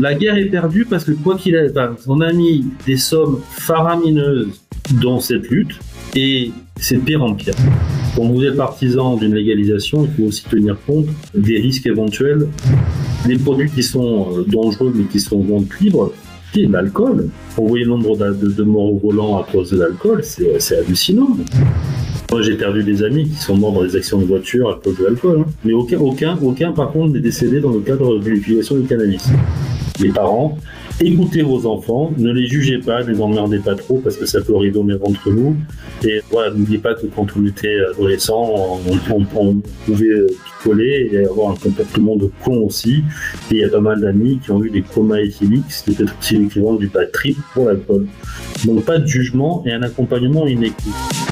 La guerre est perdue parce que quoi qu'il ait, on a mis des sommes faramineuses dans cette lutte et c'est pire en pire. Pour vous êtes partisan d'une légalisation, il faut aussi tenir compte des risques éventuels. Les produits qui sont euh, dangereux mais qui sont vente libre, c'est l'alcool. Vous voyez le nombre de, de morts au volant à cause de l'alcool, c'est hallucinant. Moi, j'ai perdu des amis qui sont morts dans des accidents de voiture à cause de l'alcool. Hein. Mais aucun, aucun, aucun, par contre, n'est décédé dans le cadre de l'utilisation du cannabis. Les parents, écoutez vos enfants, ne les jugez pas, ne les emmerdez pas trop parce que ça peut arriver entre nous. Et voilà, n'oubliez pas que quand on était adolescent, on, pouvait picoler et avoir un comportement de con aussi. Et il y a pas mal d'amis qui ont eu des comas éthyliques, qui peut-être aussi l'équivalent du bad pour l'alcool. Donc pas de jugement et un accompagnement inéquitable.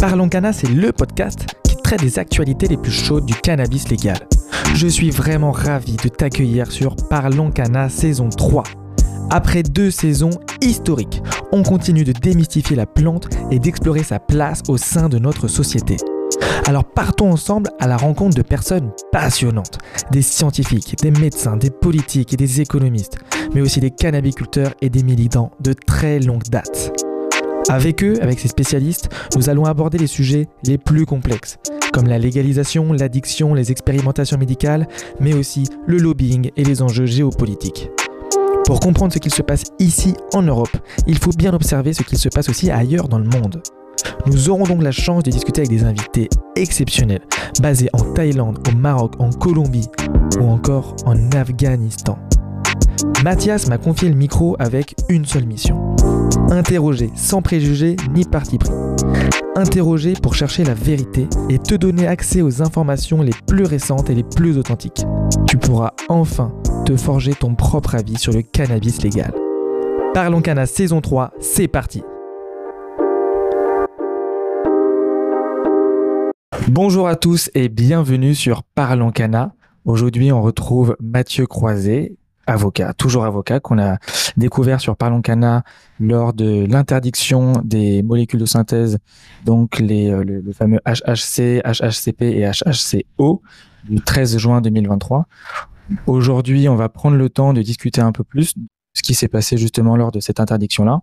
Parlons Cana, c'est le podcast qui traite des actualités les plus chaudes du cannabis légal. Je suis vraiment ravi de t'accueillir sur Parlons Cana saison 3. Après deux saisons historiques, on continue de démystifier la plante et d'explorer sa place au sein de notre société. Alors partons ensemble à la rencontre de personnes passionnantes, des scientifiques, des médecins, des politiques et des économistes, mais aussi des cannabiculteurs et des militants de très longue date. Avec eux, avec ces spécialistes, nous allons aborder les sujets les plus complexes, comme la légalisation, l'addiction, les expérimentations médicales, mais aussi le lobbying et les enjeux géopolitiques. Pour comprendre ce qu'il se passe ici en Europe, il faut bien observer ce qu'il se passe aussi ailleurs dans le monde. Nous aurons donc la chance de discuter avec des invités exceptionnels, basés en Thaïlande, au Maroc, en Colombie ou encore en Afghanistan. Mathias m'a confié le micro avec une seule mission. Interroger sans préjugés ni parti pris. Interroger pour chercher la vérité et te donner accès aux informations les plus récentes et les plus authentiques. Tu pourras enfin te forger ton propre avis sur le cannabis légal. Parlons Cana saison 3, c'est parti Bonjour à tous et bienvenue sur Parlons Cana. Aujourd'hui, on retrouve Mathieu Croiset, avocat, toujours avocat, qu'on a découvert sur Parlons Cana lors de l'interdiction des molécules de synthèse, donc les, euh, le, fameux HHC, HHCP et HHCO du 13 juin 2023. Aujourd'hui, on va prendre le temps de discuter un peu plus de ce qui s'est passé justement lors de cette interdiction-là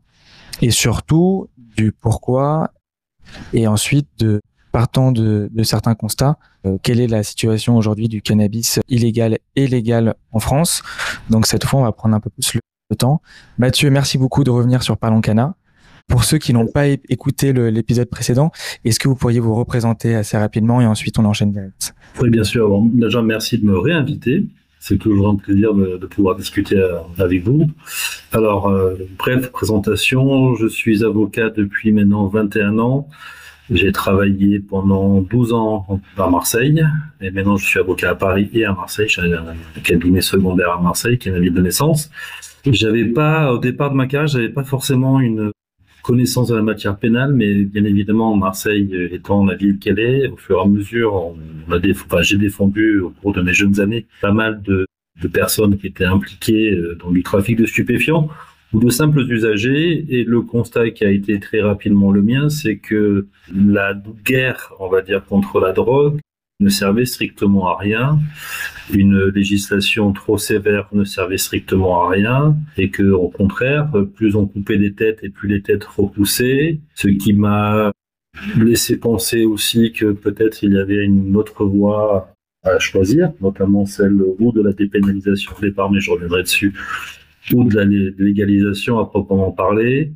et surtout du pourquoi et ensuite de partant de, certains constats, euh, quelle est la situation aujourd'hui du cannabis illégal et légal en France? Donc cette fois, on va prendre un peu plus le, temps. Mathieu, merci beaucoup de revenir sur Parlons Cana. Pour ceux qui n'ont pas écouté l'épisode précédent, est-ce que vous pourriez vous représenter assez rapidement et ensuite on enchaîne direct? Oui, bien sûr. déjà, merci de me réinviter. C'est toujours un plaisir de, pouvoir discuter euh, avec vous. Alors, euh, bref, présentation. Je suis avocat depuis maintenant 21 ans. J'ai travaillé pendant 12 ans à Marseille et maintenant je suis avocat à Paris et à Marseille. J'ai un cabinet secondaire à Marseille qui est ma ville de naissance. J'avais pas, au départ de ma carrière, j'avais pas forcément une connaissance de la matière pénale, mais bien évidemment, Marseille étant la ville qu'elle est, au fur et à mesure, j'ai défendu au cours de mes jeunes années pas mal de, de personnes qui étaient impliquées euh, dans du trafic de stupéfiants ou de simples usagers. Et le constat qui a été très rapidement le mien, c'est que la guerre, on va dire, contre la drogue ne servait strictement à rien. Une législation trop sévère ne servait strictement à rien. Et que, au contraire, plus on coupait des têtes et plus les têtes repoussaient. Ce qui m'a laissé penser aussi que peut-être il y avait une autre voie à choisir, notamment celle ou de la dépénalisation au départ, mais je reviendrai dessus, ou de la légalisation à proprement parler.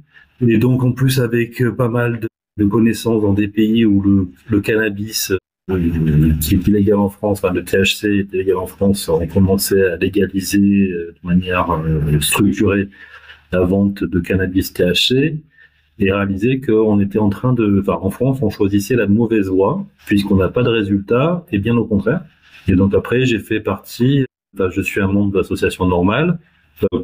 Et donc en plus avec euh, pas mal de, connaissances dans des pays où le, cannabis euh, qui est illégal en France, enfin le THC est illégal en France, on commençait à légaliser euh, de manière structurée la vente de cannabis THC et réaliser qu'on était en train de, enfin en France, on choisissait la mauvaise voie puisqu'on n'a pas de résultat et bien au contraire. Et donc après, j'ai fait partie, je suis un membre d'association normale.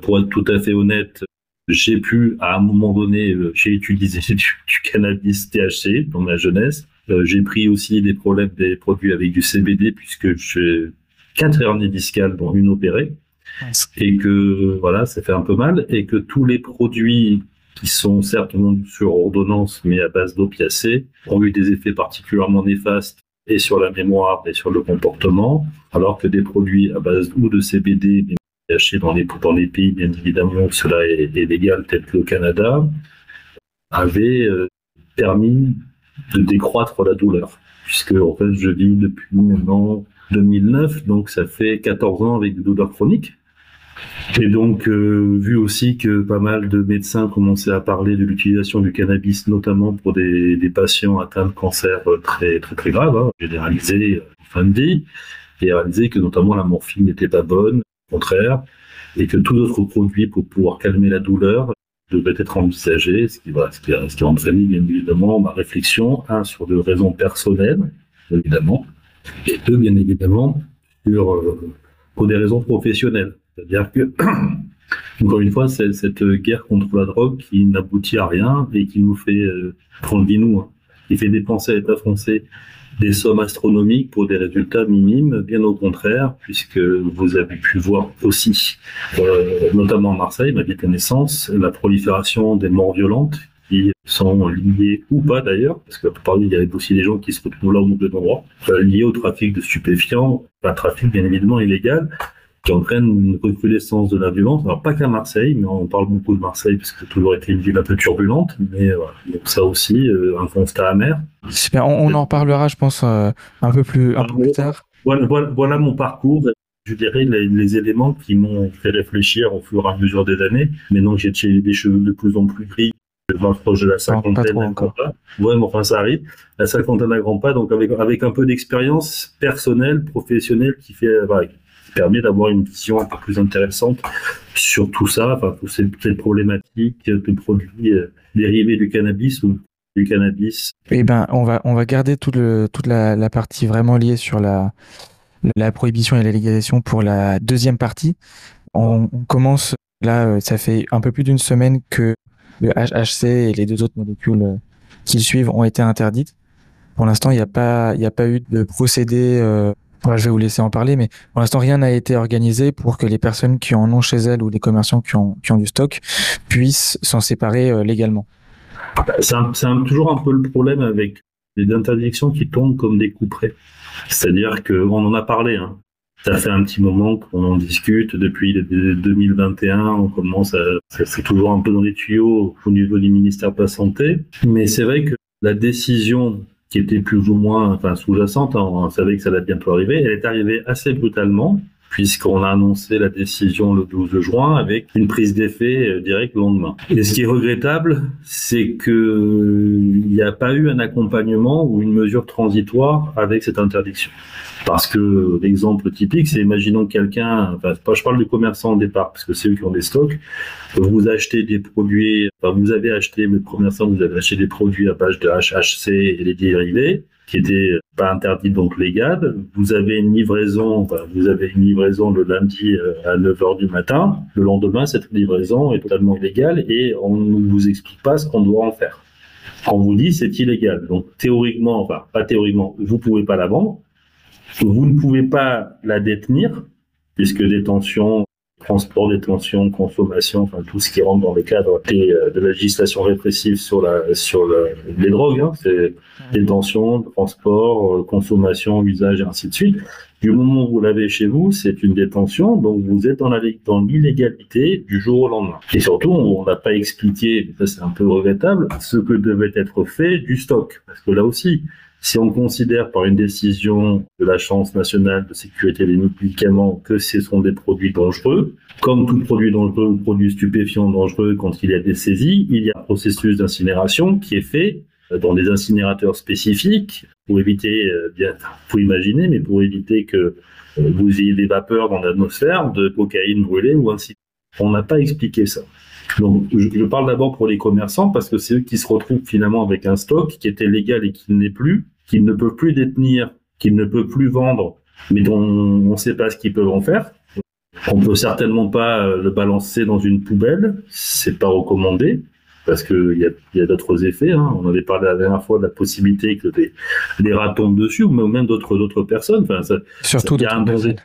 Pour être tout à fait honnête, j'ai pu, à un moment donné, euh, j'ai utilisé du, cannabis THC dans ma jeunesse. Euh, j'ai pris aussi des problèmes des produits avec du CBD puisque j'ai quatre hernies discales, dont une opérée. Et que, voilà, ça fait un peu mal. Et que tous les produits qui sont certes sur ordonnance, mais à base d'opiacés, ont eu des effets particulièrement néfastes et sur la mémoire et sur le comportement, alors que des produits à base ou de CBD, mais Dans les, pays, bien évidemment, où cela est, légal, tel que le Canada, avaient euh, permis de décroître la douleur. Puisque, en fait, je vis depuis maintenant 2009, donc ça fait 14 ans avec des douleurs chroniques. Et donc, euh, vu aussi que pas mal de médecins commençaient à parler de l'utilisation du cannabis, notamment pour des, patients atteints de cancer très très très grave, hein, généralisé en fin de vie, et réalisé que notamment la morphine n'était pas bonne, contraire, et que tous d'autres produits pour pouvoir calmer la douleur devraient être envisagés, ce qui, voilà, ce qui, a entraîné bien évidemment ma réflexion, un, sur des raisons personnelles, évidemment, et deux, bien évidemment, sur, euh, pour des raisons professionnelles. C'est-à-dire que, encore une fois, c'est cette guerre contre la drogue qui n'aboutit à rien et qui nous fait euh, prendre dit nous, hein, qui fait dépenser à l'État français des sommes astronomiques pour des résultats minimes, bien au contraire, puisque vous avez pu voir aussi, euh, notamment à Marseille, ma vie de connaissance, la prolifération des morts violentes qui sont liées ou pas d'ailleurs, parce que parmi il y a aussi des gens qui se retrouvent là au mauvais endroit, euh, liés au trafic de stupéfiants, un trafic bien évidemment illégal, qui entraîne une recrudescence de la violence. Alors pas qu'à Marseille, mais on parle beaucoup de Marseille parce que ça a toujours été une ville un peu turbulente, mais voilà. donc ça aussi, euh, un constat amer. Super, on, en reparlera, je pense, euh, un peu plus, un peu plus tard. Voilà, voilà, mon parcours. Je dirais les, éléments qui m'ont fait réfléchir au fur et à mesure des années. Maintenant que j'ai des cheveux de plus en plus gris, je m'approche de la cinquantaine à grands pas. Ouais, mais enfin ça arrive. La cinquantaine à grands pas, donc avec avec un peu d'expérience personnelle, professionnelle, qui fait permet d'avoir une vision un peu plus intéressante sur tout ça, enfin, toutes ces, problématiques de produits euh, dérivés du cannabis ou du cannabis. Eh ben, on va, on va garder tout le, toute la, partie vraiment liée sur la, la prohibition et la légalisation pour la deuxième partie. On, commence, là, euh, ça fait un peu plus d'une semaine que le HHC et les deux autres molécules euh, qui suivent ont été interdites. Pour l'instant, il n'y a pas, il a pas eu de procédé je vais vous laisser en parler, mais pour l'instant, rien n'a été organisé pour que les personnes qui en ont chez elles ou les commerçants qui ont, du stock puissent s'en séparer euh, légalement. C'est toujours un peu le problème avec les interdictions qui tombent comme des coups près. C'est-à-dire qu'on en a parlé. Hein. Ça fait un petit moment qu'on en discute. Depuis 2021, on commence à. C'est toujours un peu dans les tuyaux au niveau du ministère de la Santé. Mais c'est vrai que la décision qui était plus ou moins enfin, sous-jacente, hein, on savait que ça allait bientôt arriver, elle est arrivée assez brutalement, puisqu'on a annoncé la décision le 12 juin avec une prise d'effet euh, direct le lendemain. Et ce qui est regrettable, c'est qu'il n'y a pas eu un accompagnement ou une mesure transitoire avec cette interdiction. Parce que l'exemple typique, c'est imaginons quelqu'un, enfin, je parle du commerçant au départ, parce que c'est eux qui ont des stocks, vous achetez des produits, enfin, vous avez acheté, mais commerçant, vous avez acheté des produits à base de HHC et les dérivés, qui étaient pas interdits, donc légales. Vous avez une livraison, enfin, vous avez une livraison le lundi euh, à 9h du matin. Le lendemain, cette livraison est totalement illégale et on ne vous explique pas ce qu'on doit en faire. On vous dit c'est illégal. Donc théoriquement, enfin pas théoriquement, vous pouvez pas la vendre, vous ne pouvez pas la détenir, puisque détention, transport, détention, consommation, enfin tout ce qui rentre dans le cadre euh, de la législation répressive sur la sur les drogues, hein, c'est détention, transport, euh, consommation, usage et ainsi de suite. Du moment où vous l'avez chez vous, c'est une détention, donc vous êtes dans la dans l'illégalité du jour au lendemain. Et surtout, on n'a pas expliqué, ça c'est un peu regrettable, ce que devait être fait du stock, parce que là aussi, si on considère par une décision de l'Agence nationale de sécurité des médicaments que ce sont des produits dangereux, comme tout produit dangereux ou produit stupéfiant dangereux quand il y a des saisies, il y a un processus d'incinération qui est fait euh, dans des incinérateurs spécifiques pour éviter, euh, bien, faut imaginer, mais pour éviter que euh, vous ayez des vapeurs dans l'atmosphère de cocaïne brûlée ou ainsi. On n'a pas expliqué ça. Donc, je, parle d'abord pour les commerçants parce que c'est eux qui se retrouvent finalement avec un stock qui était légal et qui n'est plus, qu'ils ne peuvent plus détenir, qu'ils ne peuvent plus vendre mais dont on ne sait pas ce qu'ils peuvent en faire. On peut certainement pas le balancer dans une poubelle, c'est pas recommandé parce qu'il y a, y a d'autres effets. Hein. On avait parlé la dernière fois de la possibilité que des, des rats tombent dessus, ou même d'autres d'autres personnes. Enfin, ça, Surtout il y a un danger.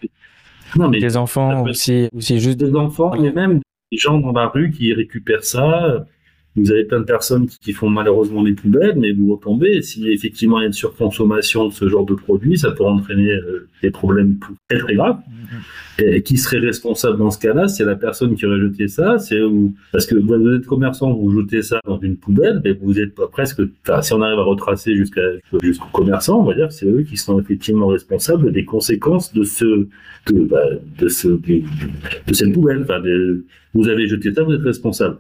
Non, mais des enfants aussi, aussi juste des enfants, mais même des gens dans la rue qui récupèrent ça. Vous avez plein de personnes qui font malheureusement des poubelles, mais vous retombez. Si effectivement il y a une surconsommation de ce genre de produits, ça peut entraîner euh, des problèmes très très graves. Mm-hmm. Et qui serait responsable dans ce cas-là? C'est la personne qui aurait jeté ça. C'est parce que vous êtes commerçant, vous jetez ça dans une poubelle, mais vous êtes pas presque. Enfin, si on arrive à retracer jusqu'à jusqu'au commerçant, on va dire que c'est eux qui sont effectivement responsables des conséquences de ce de, bah, de ce de, cette poubelle. Enfin, vous avez jeté ça, vous êtes responsable.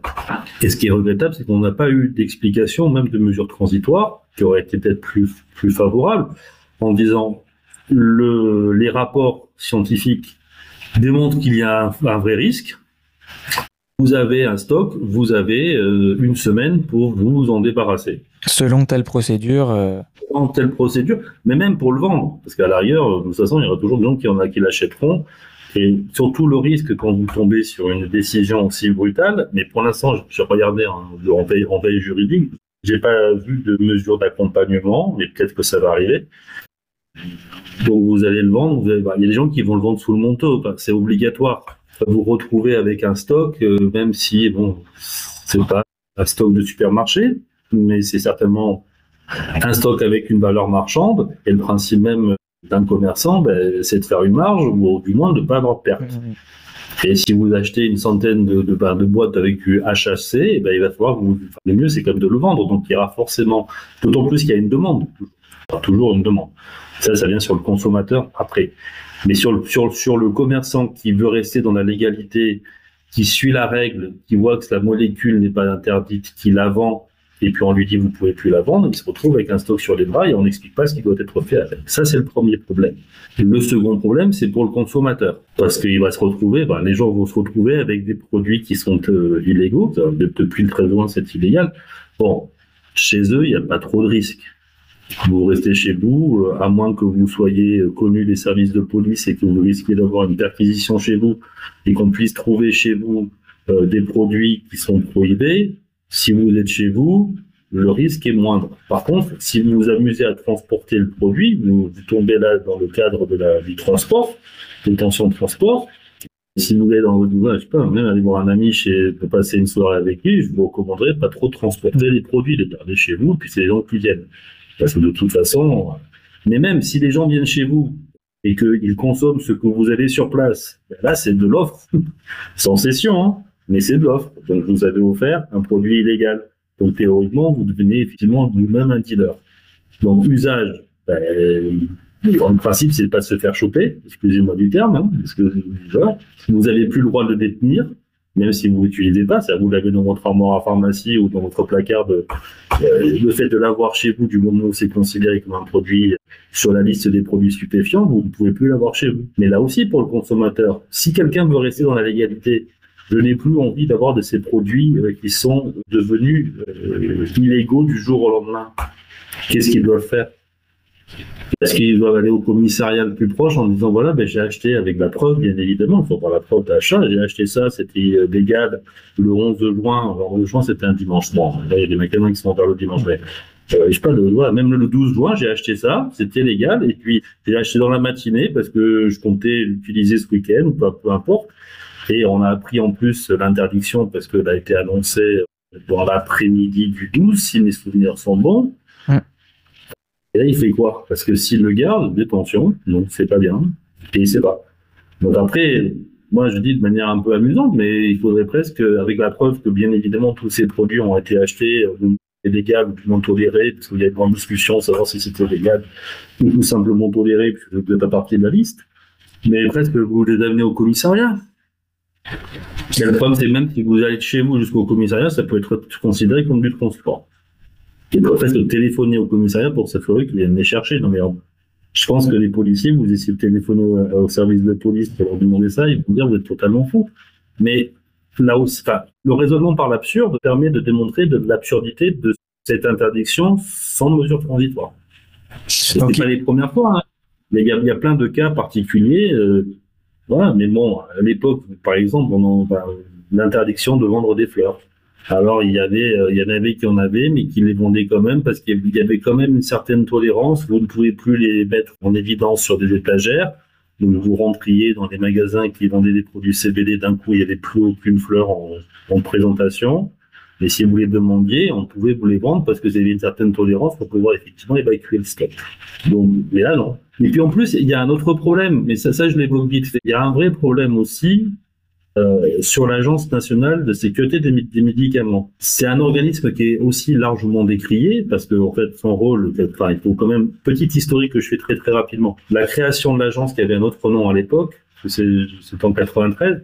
Et ce qui est regrettable, c'est qu'on n'a pas eu d'explication, même de mesures transitoires, qui auraient été peut-être plus, plus favorables, en disant le, les rapports scientifiques démontrent qu'il y a un, vrai risque. Vous avez un stock, vous avez euh, une semaine pour vous en débarrasser. Selon telle procédure. Euh... Selon telle procédure, mais même pour le vendre, parce qu'à l'arrière, de toute façon, il y aura toujours des gens qui en a qui l'achèteront et surtout le risque quand vous tombez sur une décision aussi brutale, mais pour l'instant, je regardais en, en, veille, en veille juridique, j'ai pas vu de mesure d'accompagnement, mais peut-être que ça va arriver. Donc vous allez le vendre, bah, il y a des gens qui vont le vendre sous le manteau, c'est obligatoire. Vous retrouvez avec un stock, euh, même si bon, c'est pas un stock de supermarché, mais c'est certainement un stock avec une valeur marchande. Et le principe même d'un commerçant, ben, c'est de faire une marge ou du moins de ne pas avoir de perte. Mmh. Et si vous achetez une centaine de, de, de boîtes avec du HHC, eh ben, il va falloir vous. le mieux, c'est comme de le vendre. Donc, il y aura forcément. D'autant plus qu'il y a une demande. Toujours une demande. Ça, ça vient sur le consommateur après. Mais sur le, sur, sur le commerçant qui veut rester dans la légalité, qui suit la règle, qui voit que la molécule n'est pas interdite, qui la vend et puis on lui dit vous pouvez plus la vendre, il se retrouve avec un stock sur les bras et on n'explique pas ce qui doit être fait avec. Ça c'est le premier problème. Le second problème c'est pour le consommateur parce qu'il va se retrouver, ben, les gens vont se retrouver avec des produits qui sont euh, illégaux. Depuis le 13 juin c'est illégal. Bon, chez eux il n'y a pas trop de risques. Vous restez chez vous, euh, à moins que vous soyez euh, connu des services de police et que vous risquiez d'avoir une perquisition chez vous et qu'on puisse trouver chez vous des produits qui sont prohibés, si vous êtes chez vous, le risque est moindre. Par contre, si vous vous amusez à transporter le produit, vous, tombez là dans le cadre de la, du transport, tensions de transport. Si vous allez dans votre je sais pas, même aller voir un ami chez, pour passer une soirée avec lui, je vous recommanderais pas trop transporter les produits, les garder chez vous, puis c'est les gens qui viennent. Parce que de toute façon, mais même si les gens viennent chez vous et qu'ils consomment ce que vous avez sur place, ben là, c'est de l'offre. Sans cession, hein mais c'est de l'offre. Donc vous avez offert un produit illégal. Donc théoriquement, vous devenez effectivement vous-même un dealer. Donc usage, ben, le principe, c'est de pas se faire choper, excusez-moi du terme, hein, parce que vous n'avez plus le droit de le détenir, même si vous l'utilisez pas, ça vous l'avez dans votre armoire à pharmacie ou dans votre placard. De, euh, le fait de l'avoir chez vous du moment où c'est considéré comme un produit sur la liste des produits stupéfiants, vous ne pouvez plus l'avoir chez vous. Mais là aussi, pour le consommateur, si quelqu'un veut rester dans la légalité je n'ai plus envie d'avoir de ces produits euh, qui sont devenus euh, illégaux du jour au lendemain. Qu'est-ce qu'ils doivent faire? Est-ce qu'ils doivent aller au commissariat le plus proche en disant voilà, ben, j'ai acheté avec la preuve, bien évidemment, il faut voir la preuve d'achat, j'ai acheté ça, c'était euh, légal le 11 juin. Alors, le 11 juin, c'était un dimanche. Bon, là, il y a des magasins qui sont vers le dimanche, mais je sais pas, le, même le 12 juin, j'ai acheté ça, c'était légal, et puis j'ai acheté dans la matinée parce que je comptais l'utiliser ce week-end, ou peu importe. Et on a appris en plus l'interdiction parce qu'elle a été annoncée dans l'après-midi du 12, si mes souvenirs sont bons. Et là, il fait quoi? Parce que s'il le garde, détention, donc c'est pas bien, et il sait pas. Donc après, moi je dis de manière un peu amusante, mais il faudrait presque, avec la preuve que bien évidemment tous ces produits ont été achetés euh, légal ou non toléré, parce qu'il y a une grande discussion savoir si c'était légal ou tout simplement toléré, puisque vous n'êtes pas partie de la liste. Mais presque vous les amenez au commissariat. Et le problème, c'est même si vous allez de chez vous jusqu'au commissariat, ça peut être considéré comme du transport. Il faut presque téléphoner au commissariat pour s'assurer qu'ils viennent les chercher. Non, mais je pense que les policiers, vous essayez de téléphoner au, service de police pour leur demander ça, ils vont dire vous êtes totalement fou. Mais là aussi, enfin, le raisonnement par l'absurde permet de démontrer de l'absurdité de cette interdiction sans mesure transitoire. C'est pas les premières fois. Hein. Mais il y a, plein de cas particuliers. Euh, mais bon, à l'époque, par exemple, on a l'interdiction de vendre des fleurs. Alors il y avait, euh, il y en avait qui en avaient, mais qui les vendaient quand même parce qu'il y avait quand même une certaine tolérance. Vous ne pouvez plus les mettre en évidence sur des étagères. Donc vous rentriez dans les magasins qui vendaient des produits CBD, d'un coup il n'y avait plus aucune fleur en présentation. Mais si vous les demandiez, on pouvait vous les vendre parce que vous avez une certaine tolérance pour pouvoir effectivement évacuer le stock. Donc, mais là, non. Et puis en plus, il y a un autre problème, mais ça, ça je l'évoque vite. Il y a un vrai problème aussi euh, sur l'Agence nationale de sécurité des, médicaments. C'est un organisme qui est aussi largement décrié parce que en fait son rôle, enfin, il faut quand même petite historique que je fais très très rapidement. La création de l'agence qui avait un autre nom à l'époque, c'est en 93,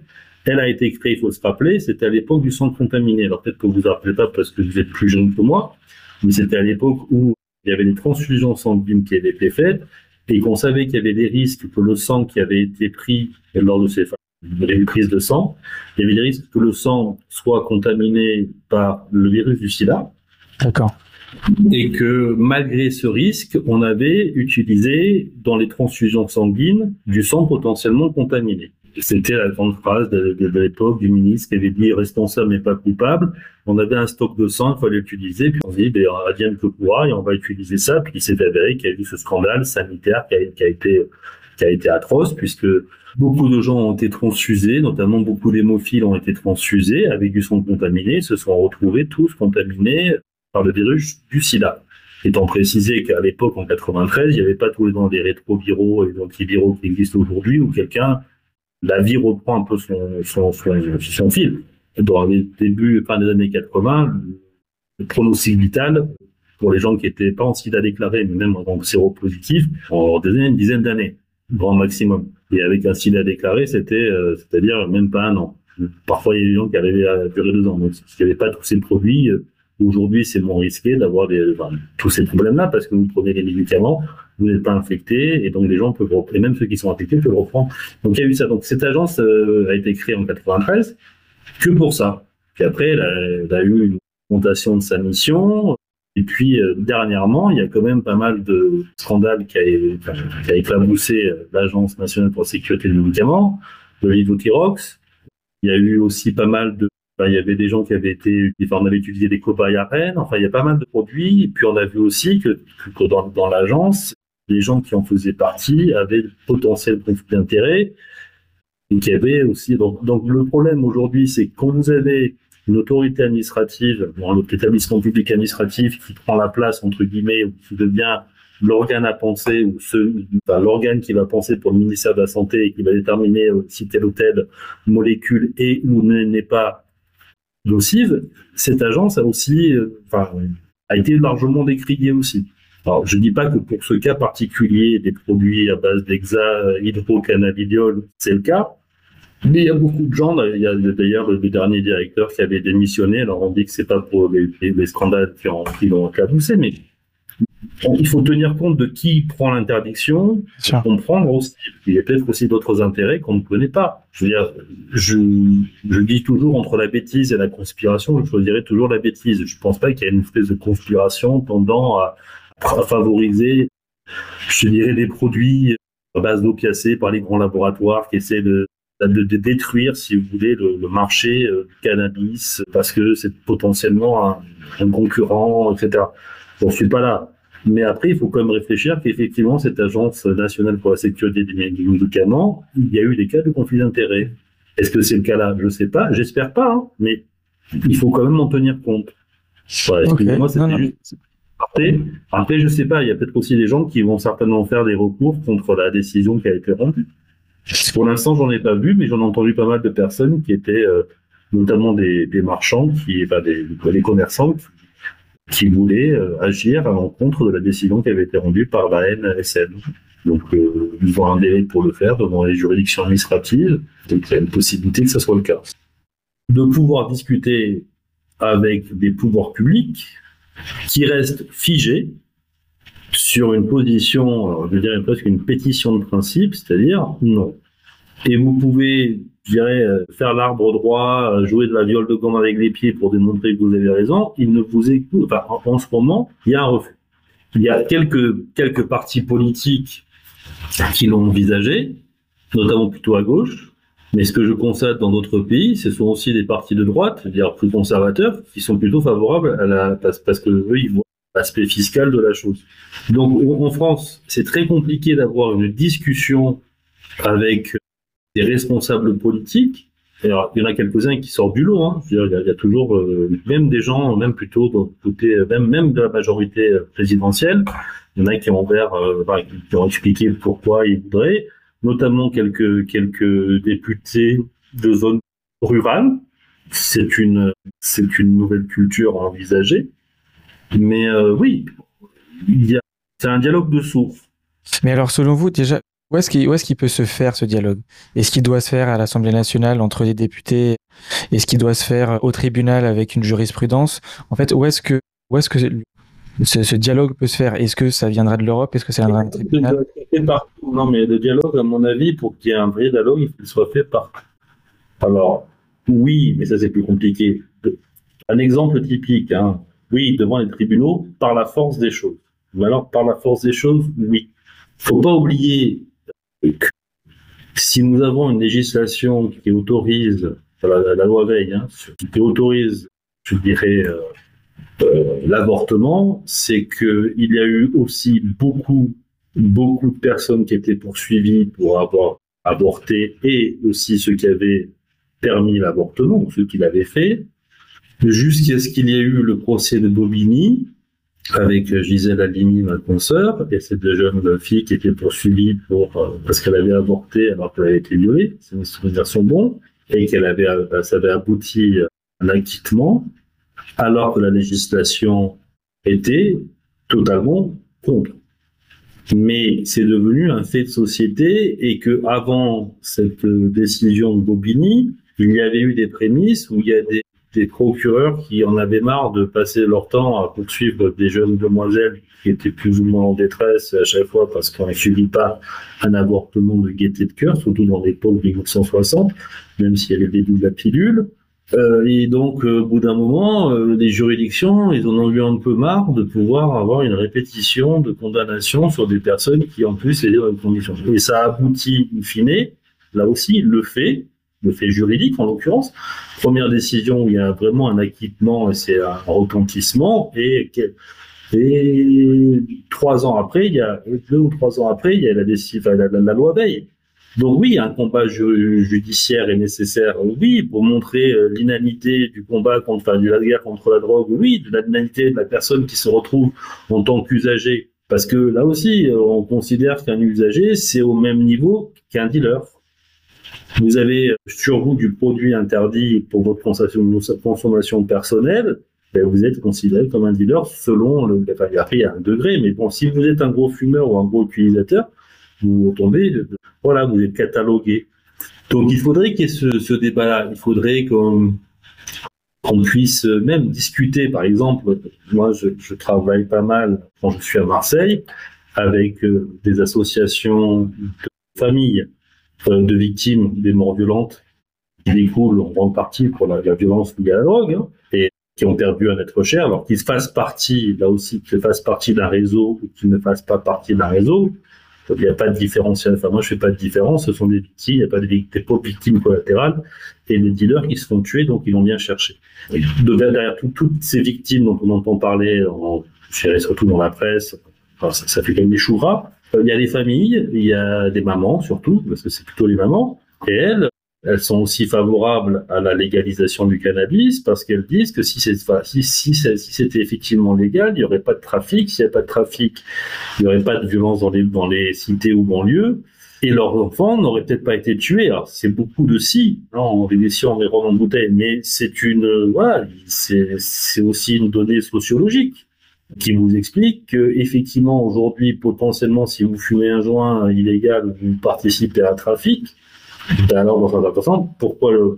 elle a été créée, il faut se rappeler, c'était à l'époque du sang contaminé. Alors peut-être que vous vous rappelez pas parce que vous êtes plus jeune que moi, mais c'était à l'époque où il y avait des transfusions sanguines qui avaient été faites et qu'on savait qu'il y avait des risques que le sang qui avait été pris lors de ces prises de sang, il y avait des risques que le sang soit contaminé par le virus du sida. D'accord. Et que malgré ce risque, on avait utilisé dans les transfusions sanguines du sang potentiellement contaminé. C'était la grande phrase de, l'époque du ministre qui avait dit responsable mais pas coupable. On avait un stock de sang, il fallait l'utiliser, puis on s'est dit, ben, advienne que pourra, et on va utiliser ça. Puis il s'est avéré qu'il y a eu ce scandale sanitaire qui a, qui a, été, qui a été atroce, puisque beaucoup de gens ont été transfusés, notamment beaucoup d'hémophiles ont été transfusés avec du sang contaminé, se sont retrouvés tous contaminés par le virus du sida. Étant précisé qu'à l'époque, en 93, il n'y avait pas tous les ans des rétroviraux et des antiviraux qui existent aujourd'hui, où quelqu'un la vie reprend un peu son, son, son, fil. Dans les débuts, fin des années 80, le pronostic vital, pour les gens qui étaient pas en sida déclaré, mais même en séropositif, en une dizaine d'années, grand maximum. Et avec un sida déclaré, c'était, euh, c'est-à-dire même pas un an. Parfois, il y a des gens qui arrivaient à durer deux ans. Donc, s'il n'y avait pas tous ces produits, euh, aujourd'hui, c'est moins risqué d'avoir tous ces problèmes-là parce que vous prenez les médicaments, vous n'êtes pas infecté et donc les gens peuvent et même ceux qui sont infectés peuvent reprendre. Donc il y a eu ça. Donc cette agence euh, a été créée en 93 que pour ça. Puis après, elle a, eu une augmentation de sa mission. Et puis euh, dernièrement, il y a quand même pas mal de scandales qui a, qui a éclaboussé euh, l'Agence nationale pour la sécurité des médicaments, le Levothyrox. Il y a eu aussi pas mal de il y avait des gens qui avaient été, on avait utilisé des cobayes à Rennes. Enfin, il y a pas mal de produits. Et puis, on a vu aussi que, dans, l'agence, les gens qui en faisaient partie avaient de potentiels conflits d'intérêts et qui avaient aussi. Donc, donc le problème aujourd'hui, c'est quand vous avez une autorité administrative, un établissement public administratif qui prend la place entre guillemets ou qui devient l'organe à penser ou enfin, l'organe qui va penser pour le ministère de la santé et qui va déterminer si telle ou telle molécule est ou n'est pas nocive, cette agence a aussi, euh, enfin, a été largement décriée aussi. Alors, je dis pas que pour ce cas particulier des produits à base d'hexa, hydrocannabidiol, c'est le cas. Mais il y a beaucoup de gens, il y a d'ailleurs le dernier directeur qui avait démissionné, alors on dit que c'est pas pour les, scandales qui, ont, l'ont cabossé, mais il faut tenir compte de qui prend l'interdiction, comprendre aussi. Il y a peut-être aussi d'autres intérêts qu'on ne connaît pas. Je veux dire, je, je dis toujours entre la bêtise et la conspiration, je choisirais toujours la bêtise. Je pense pas qu'il y ait une espèce de conspiration tendant à, à favoriser, je dirais, des produits à base d'opiacés par les grands laboratoires qui essaient de, de, détruire, si vous voulez, le, marché euh, du cannabis parce que c'est potentiellement un, un, concurrent, etc. J'en suis pas là. Mais après, il faut quand même réfléchir qu'effectivement, cette agence nationale pour la sécurité des médicaments, il y a eu des cas de conflit d'intérêts. Est-ce que c'est le cas là? Je ne sais pas. J'espère pas, hein. mais il faut quand même en tenir compte. excusez-moi, c'était juste après, après, je sais pas, il y a peut-être aussi des gens qui vont certainement faire des recours contre la décision qui a été rendue. Pour l'instant, j'en ai pas vu, mais j'en ai entendu pas mal de personnes qui étaient euh, notamment des, des, marchands, qui, enfin, des, des commerçants, qui voulaient euh, agir à l'encontre de la décision qui avait été rendue par la NSM. Donc, euh, ils ont un délai pour le faire devant les juridictions administratives. Donc, il y a une possibilité que ce soit le cas. De pouvoir discuter avec des pouvoirs publics, qui reste figé sur une position, je dirais presque une pétition de principe, c'est-à-dire non. Et vous pouvez, je dirais, faire l'arbre droit, jouer de la viole de gomme avec les pieds pour démontrer que vous avez raison. Il ne vous écoute. Enfin, en, ce moment, il y a un refus. Il y a quelques quelques partis politiques qui l'ont envisagé, notamment plutôt à gauche. Mais ce que je constate dans d'autres pays, ce sont aussi des partis de droite, c'est-à-dire plus conservateurs, qui sont plutôt favorables à la, parce, parce que eux, ils voient l'aspect fiscal de la chose. Donc, en France, c'est très compliqué d'avoir une discussion avec des responsables politiques. Alors, il y en a quelques-uns qui sortent du lot. Hein. Il, y a, il, y a, toujours euh, même des gens, même plutôt côté, même même de la majorité présidentielle. Il y en a qui ont ouvert, euh, qui ont expliqué pourquoi ils voudraient notamment quelques, quelques députés de zones rurales. C'est une, c'est une nouvelle culture à envisager. Mais euh, oui, c'est un dialogue de sourds. Mais alors, selon vous, déjà, où est-ce qu'il, est-ce qu'il peut se faire ce dialogue? Est-ce qu'il doit se faire à l'Assemblée nationale entre les députés? Est-ce qu'il doit se faire au tribunal avec une jurisprudence? En fait, où est-ce que, où est-ce que ce, ce, dialogue peut se faire? Est-ce que ça viendra de l'Europe? Est-ce que ça viendra du tribunal? Non, mais le dialogue, à mon avis, pour qu'il y ait un vrai dialogue, il faut qu'il soit fait par. Alors, oui, mais ça c'est plus compliqué. Un exemple typique, hein. oui, devant les tribunaux, par la force des choses. Ou alors, par la force des choses, oui. Faut pas oublier si nous avons une législation qui autorise, la, loi Veil, hein, qui autorise, je dirais, euh, euh, l'avortement, c'est que il y a eu aussi beaucoup, beaucoup de personnes qui étaient poursuivies pour avoir avorté et aussi ceux qui avaient permis l'avortement, ceux qui l'avaient fait, jusqu'à ce qu'il y ait eu le procès de Bobigny avec Gisèle Halimi, ma consoeur, et cette jeune fille qui était poursuivie pour, euh, parce qu'elle avait avorté alors qu'elle avait été violée, c'est une souvenirs bon, et qu'elle avait, ça avait abouti à un acquittement alors que la législation était totalement contre. Mais c'est devenu un fait de société et que avant cette décision de Bobigny, il y avait eu des prémices où il y a des, des procureurs qui en avaient marre de passer leur temps à poursuivre des jeunes demoiselles qui étaient plus ou moins en détresse à chaque fois parce qu'on ne subit pas un avortement de gaieté de cœur, surtout dans l'époque de 1960, même s'il y a les débuts de la pilule. Euh, et donc, euh, au bout d'un moment, euh, les juridictions, ils en ont eu un peu marre de pouvoir avoir une répétition de condamnation sur des personnes qui, en plus, étaient dans une condition. Et ça aboutit, in fine, là aussi, le fait, le fait juridique en l'occurrence, première décision où il y a vraiment un acquittement, c'est un retentissement, et, et trois ans après, il y a deux ou trois ans après, il y a la, décision, la, la, loi Veil donc oui, un combat judiciaire est nécessaire, oui, pour montrer euh, l'inanité du combat contre, enfin, de la guerre contre la drogue, oui, de l'inanité de la personne qui se retrouve en tant qu'usager. Parce que là aussi, on considère qu'un usager, c'est au même niveau qu'un dealer. Vous avez sur vous du produit interdit pour votre consommation personnelle, ben vous êtes considéré comme un dealer selon le, enfin, après il y a un degré, mais bon, si vous êtes un gros fumeur ou un gros utilisateur, vous tombez, voilà, vous êtes catalogué. Donc il faudrait qu'il y ait ce, ce débat-là. Il faudrait qu'on puisse même discuter, par exemple, moi je, je, travaille pas mal quand je suis à Marseille avec euh, des associations de familles euh, de victimes des morts violentes qui découlent en grande partie pour la, violence liée à la drogue hein, et qui ont perdu un être cher, alors qu'ils fassent partie, là aussi, qu'ils fassent partie d'un réseau ou qu'ils ne fassent pas partie d'un réseau, il n'y a pas de différentiel. Enfin, moi, je fais pas de différence. Ce sont des victimes. Il n'y a pas de des victimes collatérales et des dealers qui se font tuer, donc ils vont bien chercher. Et derrière tout, toutes ces victimes dont on entend parler, en, surtout dans la presse, ça, fait quand même des Il y a des familles, il y a des mamans surtout, parce que c'est plutôt les mamans. Et elles, elles sont aussi favorables à la légalisation du cannabis parce qu'elles disent que si c'était si, si, effectivement légal, il n'y aurait pas de trafic. S'il n'y a pas de trafic, il n'y aurait pas de violence dans les, dans les cités ou banlieues. Et leurs enfants n'auraient peut-être pas été tués. Alors, c'est beaucoup de si, non, on si on les en bouteille, mais c'est une, voilà, c'est aussi une donnée sociologique qui vous explique que, effectivement, aujourd'hui, potentiellement, si vous fumez un joint illégal, vous participez à un trafic. Ben alors, dans un pourquoi le,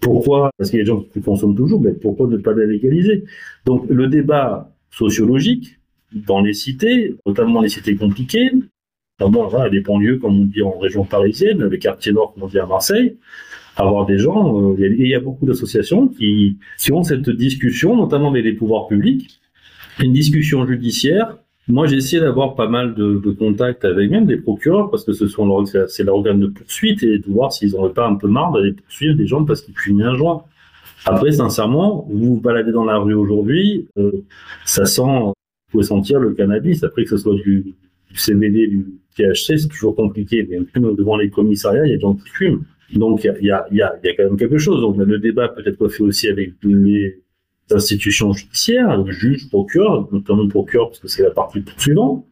pourquoi, parce qu'il y a des gens qui consomment toujours, mais pourquoi ne pas la légaliser? Donc, le débat sociologique dans les cités, notamment les cités compliquées, notamment voilà, les banlieues, comme on dit en région parisienne, les quartiers nord, comme on dit à Marseille, avoir des gens, euh, et il y a beaucoup d'associations qui, qui ont cette discussion, notamment avec les pouvoirs publics, une discussion judiciaire moi, j'ai essayé d'avoir pas mal de, de, contacts avec même des procureurs parce que ce sont leur, c'est leur organe de poursuite et de voir s'ils n'auraient pas un peu marre d'aller poursuivre des gens parce qu'ils fument un joint. Après, sincèrement, vous vous baladez dans la rue aujourd'hui, euh, ça sent, vous pouvez sentir le cannabis. Après que ce soit du, du CBD, du THC, c'est toujours compliqué. Mais même devant les commissariats, il y a des gens qui fument. Donc, il y a, y, a, y, a, y a quand même quelque chose. Donc, le débat peut être fait aussi avec les institutions judiciaires, le juge, procureur, notamment le procureur parce que c'est la partie poursuivante.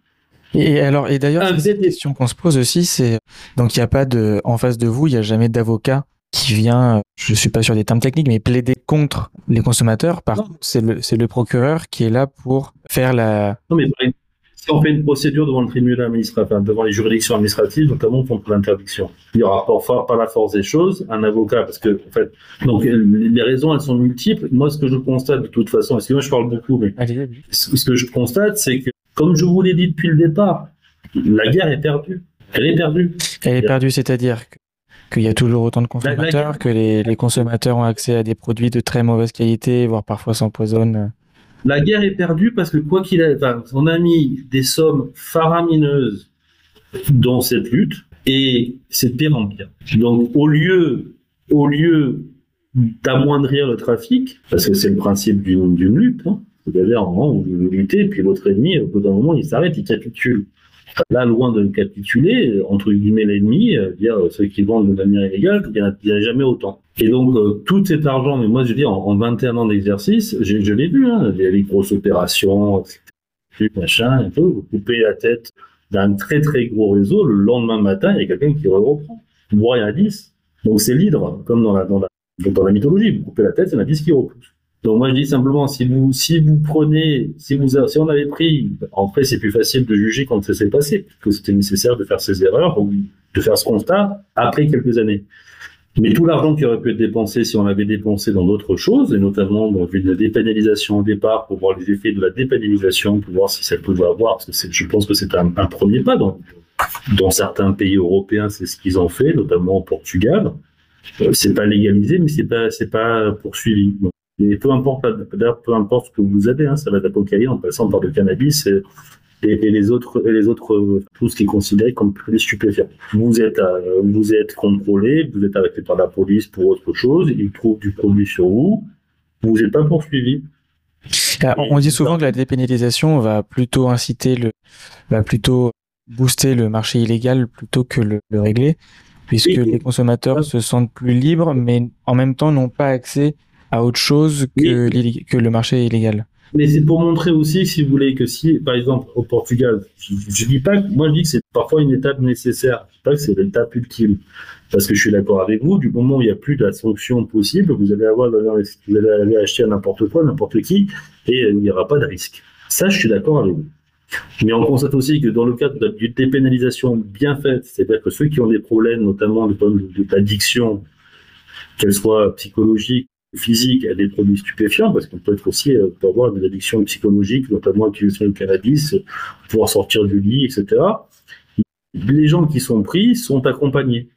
Et alors, et d'ailleurs, ah, une question qu'on se pose aussi, c'est donc il n'y a pas de, en face de vous, il n'y a jamais d'avocat qui vient, je suis pas sûr des termes techniques, mais plaider contre les consommateurs. Par contre, c'est le, c'est le procureur qui est là pour faire la. Non, mais si on fait une procédure devant le tribunal administratif, devant les juridictions administratives, notamment contre l'interdiction, il y aura par, par la force des choses un avocat, parce que en fait, donc les raisons elles sont multiples. Moi, ce que je constate de toute façon, parce que moi je parle beaucoup, mais ce que je constate, c'est que comme je vous l'ai dit depuis le départ, la guerre est perdue. Elle est perdue. Elle est perdue, c'est-à-dire qu'il y a toujours autant de consommateurs, que les, les, consommateurs ont accès à des produits de très mauvaise qualité, voire parfois s'empoisonnent. La guerre est perdue parce que quoi qu'il ait, on a mis des sommes faramineuses dans cette lutte et c'est pire en pire. Donc au lieu, au lieu d'amoindrir le trafic, parce que c'est le principe d'une lutte, hein, où vous luttez, puis votre ennemi, au bout d'un moment, il s'arrête, il capitule. Là, loin de capituler, entre guillemets, l'ennemi, euh, dire ceux qui vendent de manière illégale, il n'y a jamais autant. Et donc, euh, tout cet argent, mais moi, je veux dire, en, 21 ans d'exercice, je, je l'ai vu, hein, les, les, grosses opérations, machin, et tout, vous coupez la tête d'un très très gros réseau, le lendemain matin, il y a quelqu'un qui reprend. Vous voyez à 10. Donc, c'est l'hydre, comme dans la, dans la, dans la mythologie. Vous coupez la tête, il y en a 10 qui repoussent. Donc moi je dis simplement si vous si vous prenez si vous si on avait pris en fait c'est plus facile de juger quand ça s'est passé que c'était nécessaire de faire ces erreurs ou de faire ce constat après quelques années. Mais tout l'argent qui aurait pu être dépensé si on l'avait dépensé dans d'autres choses, et notamment dans une dépénalisation au départ pour voir les effets de la dépénalisation, pour voir si ça pouvait avoir, parce que je pense que c'est un, premier pas. Dans, dans certains pays européens, c'est ce qu'ils ont fait, notamment au Portugal. Euh, c'est pas légalisé, mais c'est pas c'est pas poursuivi. Et peu importe, peu importe ce que vous avez, hein, ça va être la en passant par le cannabis et, et, les autres, et les autres, tout ce qui est considéré comme produits stupéfiants. Vous êtes, euh, vous êtes contrôlé, vous êtes arrêté par la police pour autre chose, ils trouvent du produit sur vous, vous n'êtes pas poursuivi. Ah, on dit souvent que la dépénalisation va plutôt inciter le, va plutôt booster le marché illégal plutôt que le, le régler, puisque les consommateurs se sentent plus libres, mais en même temps n'ont pas accès à autre chose que, que le marché illégal. Mais c'est pour montrer aussi, si vous voulez, que si, par exemple, au Portugal, je, dis pas, moi je dis que c'est parfois une étape nécessaire. Je dis pas que c'est l'étape ultime. Parce que je suis d'accord avec vous, du moment où il n'y a plus de sanction possible, vous allez avoir, vous allez acheter à n'importe quoi, n'importe qui, et il n'y aura pas de risque. Ça, je suis d'accord avec vous. Mais on constate aussi que dans le cadre d'une dépénalisation bien faite, c'est-à-dire que ceux qui ont des problèmes, notamment des problèmes d'addiction, qu'elles soient psychologiques, physique à des produits stupéfiants, parce qu'on peut être aussi euh, peut avoir des addictions psychologiques, notamment l'utilisation du cannabis, pouvoir sortir du lit, etc. Les gens qui sont pris sont accompagnés.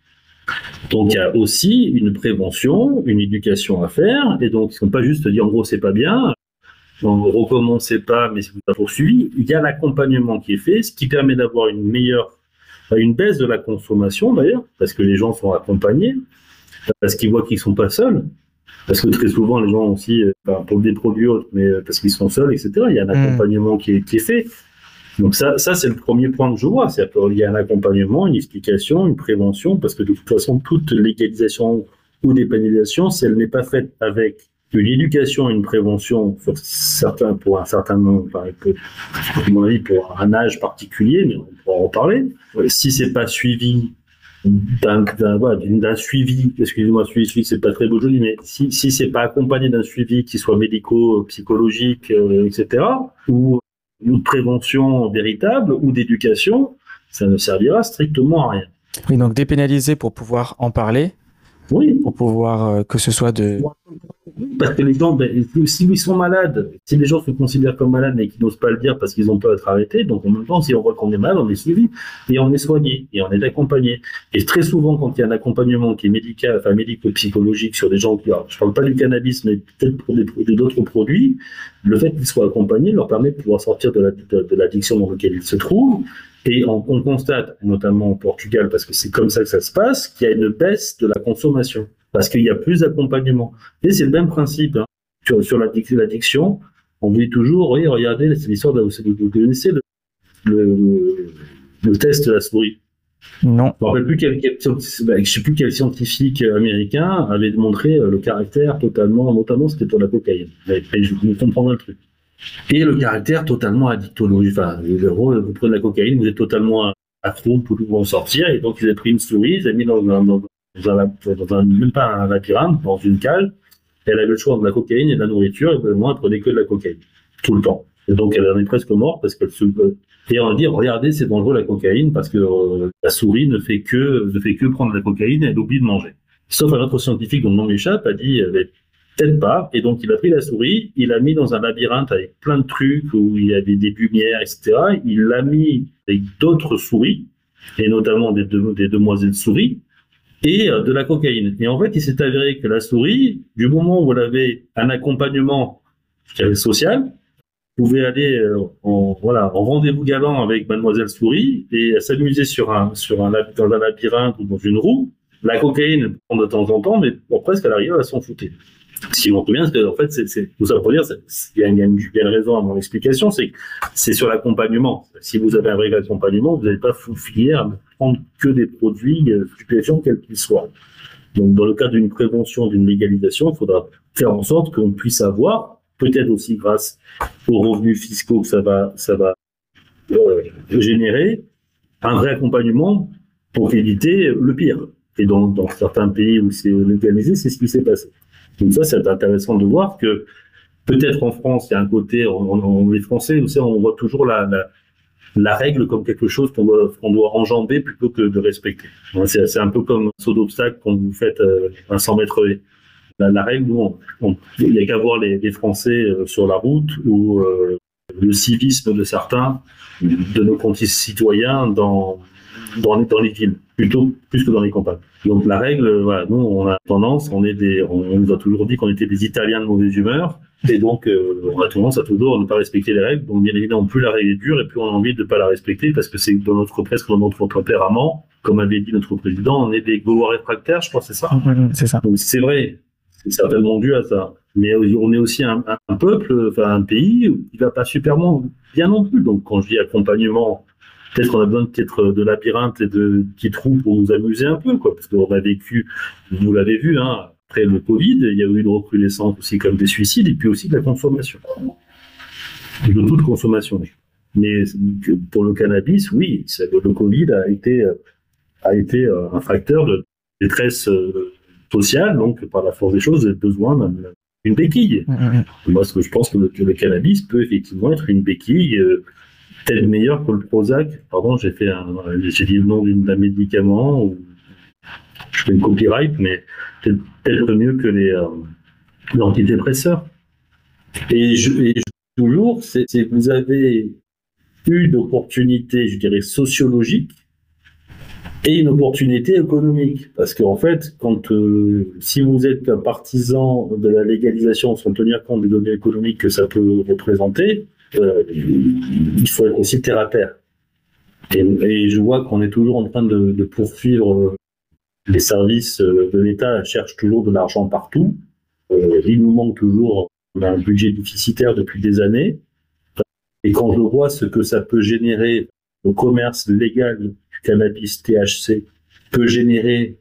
Donc il y a aussi une prévention, une éducation à faire, et donc ils ne sont pas juste dire en gros c'est pas bien, on recommencez pas, mais si vous poursuivi, il y a l'accompagnement qui est fait, ce qui permet d'avoir une meilleure, une baisse de la consommation d'ailleurs, parce que les gens sont accompagnés, parce qu'ils voient qu'ils sont pas seuls. Parce que très souvent, les gens aussi, euh, pour des produits autres, mais euh, parce qu'ils sont seuls, etc., il y a un hmm. accompagnement qui, est, qui, est, fait. Donc ça, ça c'est le premier point que je vois. C'est qu'il y a un accompagnement, une explication, une prévention, parce que de toute façon, toute légalisation ou dépénalisation, si elle n'est pas faite avec une éducation et une prévention pour certains, pour un certain nombre, par mon avis, pour un âge particulier, mais on pourra en parler. Si c'est pas suivi d'un suivi, excusez-moi, suivi, c'est pas très beau joli, mais si, si c'est pas accompagné d'un suivi qui soit médico, psychologique, euh, etc., ou une prévention véritable, ou d'éducation, ça ne servira strictement à rien. Oui, donc dépénaliser pour pouvoir en parler. Oui. Pour pouvoir euh, que ce soit de. Parce que les gens, ben, si ils sont malades, si les gens se considèrent comme malades mais qu'ils n'osent pas le dire parce qu'ils ont peur d'être arrêtés, donc en même temps, si on voit qu'on est malade, on est suivi et on est soigné et on est accompagné. Et très souvent, quand il y a un accompagnement qui est médical, enfin médico-psychologique sur des gens qui, alors, je parle pas du cannabis, mais peut-être pour d'autres produits, le fait qu'ils soient accompagnés leur permet de pouvoir sortir de l'addiction dans laquelle ils se trouvent. Et on, on constate, notamment au Portugal, parce que c'est comme ça que ça se passe, qu'il y a une baisse de la consommation parce qu'il y a plus d'accompagnement. Et c'est le même principe hein. sur, sur l'addiction. On dit toujours, oui, regardez, c'est l'histoire de, vous connaissez le, le, le, test de la souris. Non. Je ne plus quel, bah, sais plus quel scientifique américain avait démontré euh, le caractère totalement, notamment c'était pour la cocaïne. Et, je vous comprendrai le truc. Et le caractère totalement addictologique. Enfin, vous prenez la cocaïne, vous êtes totalement accro, vous pouvez en sortir. Et donc, ils avaient pris une souris, ils avaient mis dans, dans, dans dans un, même pas un labyrinthe, dans une cale. Elle avait le choix de la cocaïne et de la nourriture, et moi, elle prenait que de la cocaïne. Tout le temps. Et donc, elle en est presque morte parce qu'elle se, et on dit, regardez, c'est dangereux la cocaïne parce que euh, la souris ne fait que, ne fait que prendre la cocaïne et elle oublie de manger. Sauf un autre scientifique dont le nom m'échappe a dit, peut-être pas. Et donc, il a pris la souris, il l'a mis dans un labyrinthe avec plein de trucs où il y avait des lumières, etc. Il l'a mis avec d'autres souris, et notamment des, des demoiselles souris et euh, de la cocaïne. Et en fait, il s'est avéré que la souris, du moment où elle avait un accompagnement social, pouvait aller euh, en voilà en rendez-vous galant avec Mademoiselle Souris et s'amuser sur un sur un dans un labyrinthe ou dans une roue. La cocaïne de temps en temps, mais bon, presque elle arrive à s'en foutre. Ce qui montre bien, c'est en fait, c'est, tout ça pour dire, il y, a une, raison à mon explication, c'est que c'est sur l'accompagnement. Si vous avez un vrai accompagnement, vous n'allez pas vous à prendre que des produits euh, stupéfiants, quels qu'ils soient. Donc, dans le cas d'une prévention, d'une légalisation, il faudra faire en sorte qu'on puisse avoir, peut-être aussi grâce aux revenus fiscaux que ça va, ça va euh, générer, un vrai accompagnement pour éviter le pire. Et donc, dans certains pays où c'est légalisé, c'est ce qui s'est passé. Donc ça, c'est intéressant de voir que peut-être en France, il y a un côté, on, est français, vous savez, on voit toujours la, la, règle comme quelque chose qu'on doit, qu'on doit enjamber plutôt que de respecter. C'est, un peu comme un saut d'obstacle quand vous faites euh, un 100 mètres la, la, règle, il n'y a qu'à voir les, les, Français euh, sur la route ou euh, le civisme de certains, de nos concitoyens dans, dans, dans les villes, plutôt plus que dans les campagnes. Donc la règle, voilà, nous on a tendance, on est des, on, nous a toujours dit qu'on était des Italiens de mauvaise humeur, et donc euh, on a tendance à toujours ne pas respecter les règles. Donc bien évidemment, plus la règle est dure, et plus on a envie de ne pas la respecter, parce que c'est dans notre presque dans notre tempérament, comme avait dit notre président, on est des Gaulois réfractaires, je crois, c'est ça. C'est ça. Donc c'est vrai, c'est certainement dû à ça. Mais on est aussi un, un peuple, enfin un pays qui va pas super bien non plus. Donc quand je dis accompagnement peut-être qu'on a besoin peut-être de labyrinthe et de petits trous pour nous amuser un peu, quoi, parce qu'on a vécu, vous l'avez vu, hein, après le Covid, il y a eu une recrudescence aussi comme des suicides et puis aussi de la consommation, de toute consommation. Mais pour le cannabis, oui, le Covid a été a été un facteur de détresse euh, sociale, donc par la force des choses, avez besoin d'une béquille. Moi, mm, mm, mm. ce que je pense que le, cannabis peut effectivement être une béquille. Peut-être meilleur que le Prozac. Pardon, j'ai fait un, j'ai dit le nom d'un médicament ou je fais une copyright, mais peut-être mieux que les euh, antidépresseurs. Et, je, toujours, c'est vous avez une opportunité, je dirais, sociologique et une opportunité économique. Parce qu'en fait, quand euh, si vous êtes un partisan de la légalisation sans tenir compte des données économiques que ça peut représenter, euh, il faut être aussi terre à terre. Et, je vois qu'on est toujours en train de, poursuivre euh, les services euh, de l'État cherchent toujours de l'argent partout. il nous manque toujours un budget déficitaire depuis des années. Et quand je vois ce que ça peut générer, le commerce légal du cannabis THC peut générer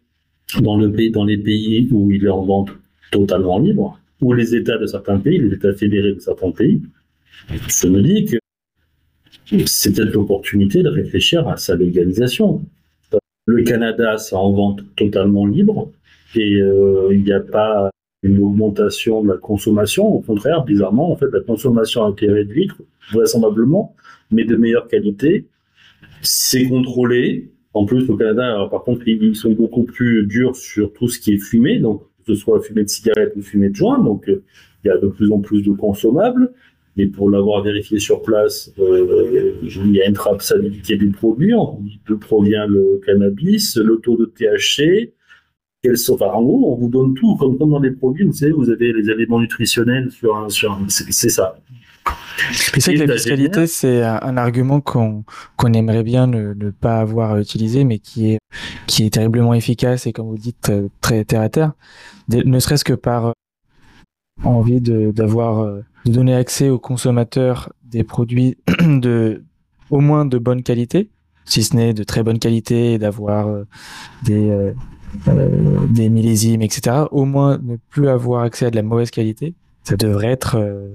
dans, le dans les pays où il est en totalement libre, ou les États de certains pays, les États fédérés de certains pays, je me dis que c'est peut-être l'opportunité de réfléchir à sa légalisation. Le Canada, c'est en vente totalement libre et euh, il n'y a pas une augmentation de la consommation. Au contraire, bizarrement, en fait, la consommation a été réduite, vraisemblablement, mais de meilleure qualité. C'est contrôlé. En plus, au Canada, par contre, ils sont beaucoup plus durs sur tout ce qui est fumé. Donc, ce soit fumée de cigarette ou fumée de joint. Donc, il y a de plus en plus de consommables. Mais pour l'avoir vérifié sur place, il y a une traçabilité des produits, d'où provient le cannabis, le taux de THC, quels sont, enfin, en gros, on vous donne tout, comme, dans les produits, vous savez, vous avez les éléments nutritionnels sur un, sur c'est ça. C'est ça que la fiscalité, c'est un argument qu'on qu'on aimerait bien ne, ne, pas avoir utilisé, mais qui est qui est terriblement efficace et comme vous dites très terre à terre, ne serait-ce que par euh, envie d'avoir euh, de donner accès aux consommateurs des produits de au moins de bonne qualité, si ce n'est de très bonne qualité, d'avoir euh, des euh, des millésimes, etc. Au moins ne plus avoir accès à de la mauvaise qualité, ça devrait être euh,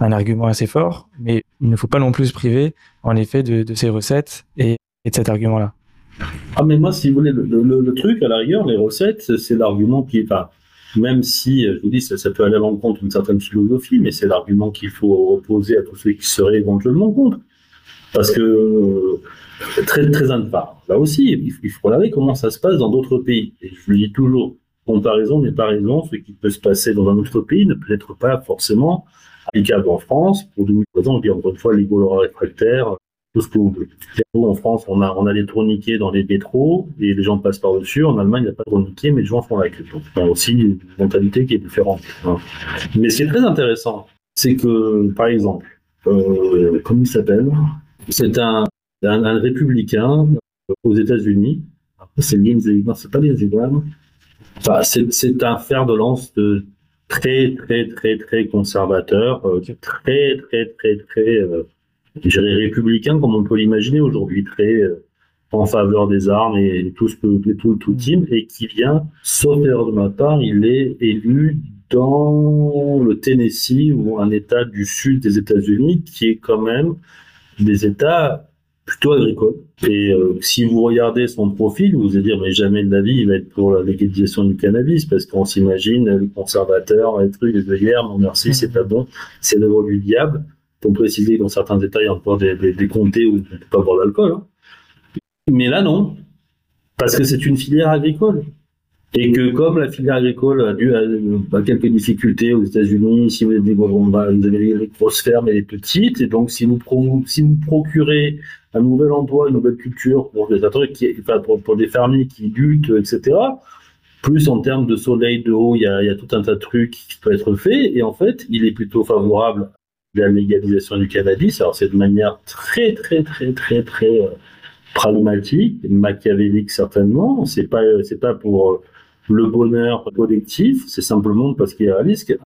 un argument assez fort, mais il ne faut pas non plus se priver, en effet, de, de ces recettes et, de cet argument-là. Ah, mais moi, si vous voulez, le, truc, à la rigueur, les recettes, c'est l'argument qui est pas. Même si, je vous dis, ça, peut aller à l'encontre d'une certaine philosophie, mais c'est l'argument qu'il faut opposer à tous ceux qui seraient éventuellement contre. Parce que très très part. Là aussi, il faut regarder comment ça se passe dans d'autres pays. Et je le dis toujours, comparaison n'est pas raison. Ce qui peut se passer dans un autre pays ne peut être pas forcément applicable en France. Pour nous, raisons, on encore une fois, les réfractaires, tout ce que vous voulez. En France, on a, on a des tourniquets dans les métros et les gens passent par-dessus. En Allemagne, il n'y a pas de tourniquets, mais les gens font la queue. Donc, il y a aussi une mentalité qui est différente. Hein. Mais ce qui est très intéressant, c'est que, par exemple, euh, comment il s'appelle? C'est un, un, républicain aux États-Unis. C'est Lindsey, non, c'est pas Lindsey. Enfin, c'est un fer de lance de très, très, très, très conservateur, euh, très, très, très, très, euh, je dirais républicain, comme on peut l'imaginer aujourd'hui, très euh, en faveur des armes et tout ce que tout, tout team, et qui vient, sauf erreur de ma part, il est élu dans le Tennessee ou un État du sud des États-Unis qui est quand même des États plutôt agricole. Et euh, si vous regardez son profil, vous allez dire, mais jamais de la vie, il va être pour la légalisation du cannabis, parce qu'on s'imagine les conservateurs, les trucs, les œillères, non merci, c'est pas bon, c'est l'œuvre du diable. Pour préciser, dans certains y a encore des, des, comtés où on ne peut pas boire l'alcool. Hein. Mais là, non. Parce que c'est une filière agricole. Et que comme la filière agricole a dû à, quelques difficultés aux États-Unis, si vous avez, vous avez les grosses fermes et les petites, et donc si vous, si vous procurez un nouvel emploi, une nouvelle culture pour des qui, enfin, pour, des fermiers qui luttent, etc. Plus en termes de soleil, de eau, il y a, y a tout un tas de trucs qui peuvent être faits. Et en fait, il est plutôt favorable la légalisation du cannabis. Alors c'est de manière très, très, très, très, très euh, pragmatique, machiavélique certainement. C'est pas, c'est pas pour euh, le bonheur collectif. C'est simplement parce qu'il y a un risque.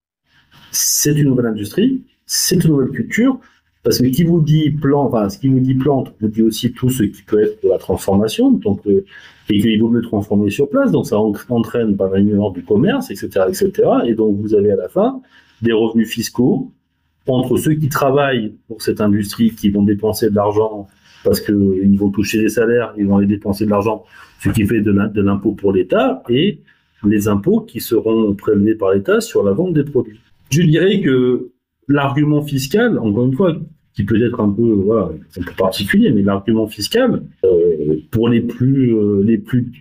C'est une nouvelle industrie, c'est une nouvelle culture. Parce que qui vous dit plante, enfin, ce qui vous dit plante, vous dit aussi tout ce qui peut être de la transformation, donc, euh, et qu'il vaut mieux transformer sur place, donc ça entraîne par exemple du commerce, etc., etc., et donc vous avez à la fin des revenus fiscaux entre ceux qui travaillent pour cette industrie, qui vont dépenser de l'argent parce qu'ils vont toucher des salaires, ils vont aller dépenser de l'argent, ce qui fait de l'impôt pour l'État, et les impôts qui seront prélevés par l'État sur la vente des produits. Je dirais que l'argument fiscal, encore une fois, qui peut être un peu, particulier, mais l'argument fiscal, euh, pour les plus, euh, les plus,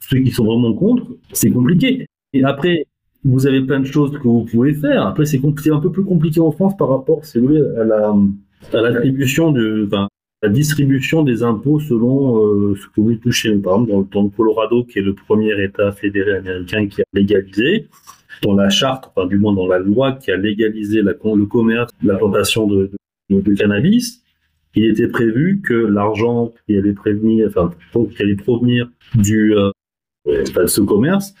ceux qui sont vraiment contre, c'est compliqué. Et après, vous avez plein de choses que vous pouvez faire. Après, c'est un peu plus compliqué en France par rapport, c'est vrai, à la, à l'attribution de, enfin, la distribution des impôts selon euh, ce que vous touchez. Par exemple, dans, le Colorado, qui est le premier État fédéré américain qui a légalisé, dans la charte, enfin du moins dans la loi qui a légalisé la, le commerce, l'implantation de, de, cannabis, il était prévu que l'argent qui allait prévenir, enfin, qui allait provenir du euh, ce commerce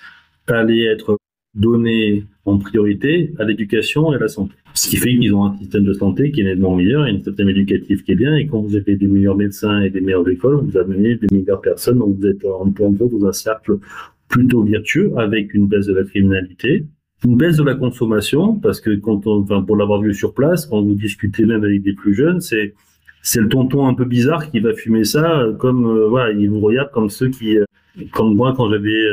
allait être donné en priorité à l'éducation et à la santé. Ce qui fait qu'ils ont un système de santé qui est nettement meilleur et un système éducatif qui est bien. Et quand vous avez des meilleurs médecins et des meilleures écoles, vous amenez des meilleures personnes. Donc vous êtes en point de dans un cercle plutôt vertueux avec une baisse de la criminalité, une baisse de la consommation, parce que quand on, enfin, pour l'avoir vu sur place, quand vous discutez même avec des plus jeunes, c'est c'est le tonton un peu bizarre qui va fumer ça, comme euh, voilà, il vous regarde comme ceux qui, euh, comme moi quand j'avais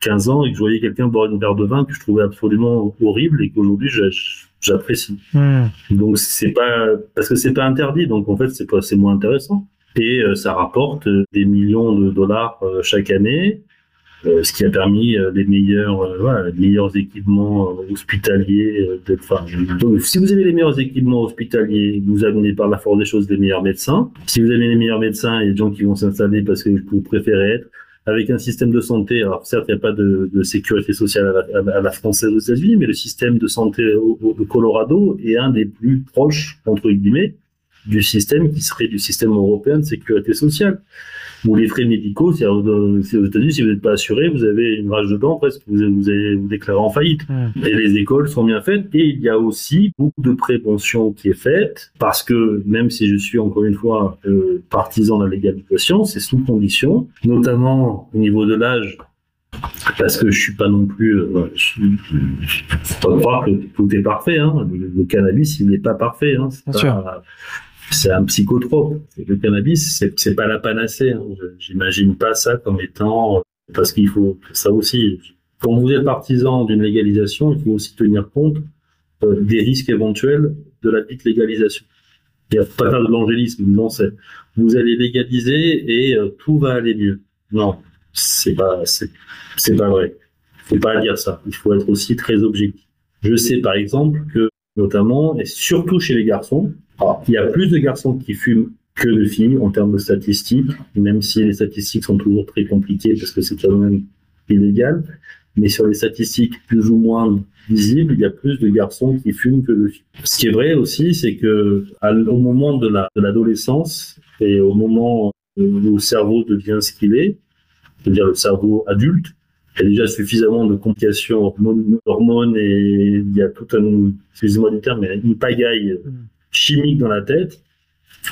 15 euh, ans et que je voyais quelqu'un boire une verre de vin que je trouvais absolument horrible et qu'aujourd'hui j'apprécie. Hmm. Donc c'est pas parce que c'est pas interdit, donc en fait c'est pas c'est moins intéressant et ça rapporte des millions de dollars chaque année Euh, ce qui a permis euh, les meilleurs, euh, voilà, les meilleurs équipements hospitaliers. Enfin, si vous avez les meilleurs équipements hospitaliers, vous amenez par la force des choses des meilleurs médecins. Si vous avez les meilleurs médecins, il y a des gens qui vont s'installer parce que vous préférez être avec un système de santé. Alors certes, il n'y a pas de, sécurité sociale à la, à la française aux États-Unis, mais le système de santé au, au, Colorado est un des plus proches entre guillemets du système qui serait du système européen de sécurité sociale ou les frais médicaux, si aux États-Unis, si vous n'êtes pas assuré, vous avez une rage de dents presque, vous, vous allez vous déclarer en faillite. Et les écoles sont bien faites. Et il y a aussi beaucoup de prévention qui est faite, parce que même si je suis encore une fois euh, partisan de la légalisation, c'est sous condition, notamment au niveau de l'âge parce que je suis pas non plus, euh, je, faut pas croire que tout est parfait. Hein. Le, cannabis, il n'est pas parfait. Hein. C'est pas, c'est un psychotrope. Le cannabis, c'est, c'est pas la panacée. Hein. J'imagine pas ça comme étant parce qu'il faut ça aussi. Quand vous êtes partisan d'une légalisation, il faut aussi tenir compte euh, des risques éventuels de la dite légalisation. Il n'y a pas de l'angélisme. Non, c'est vous allez légaliser et euh, tout va aller mieux. Non, c'est pas c'est, c'est pas vrai. Il faut pas dire ça. Il faut être aussi très objectif. Je sais par exemple que notamment et surtout chez les garçons, il y a plus de garçons qui fument que de filles en termes de statistiques, même si les statistiques sont toujours très compliquées parce que c'est quand même illégal. Mais sur les statistiques plus ou moins visibles, il y a plus de garçons qui fument que de filles. Ce qui est vrai aussi, c'est que au moment de l'adolescence et au moment où le cerveau devient ce qu'il est, c'est-à-dire le cerveau adulte, il y a déjà suffisamment de complications hormones, et il y a tout un, excusez-moi du terme, mais une pagaille mm chimique dans la tête,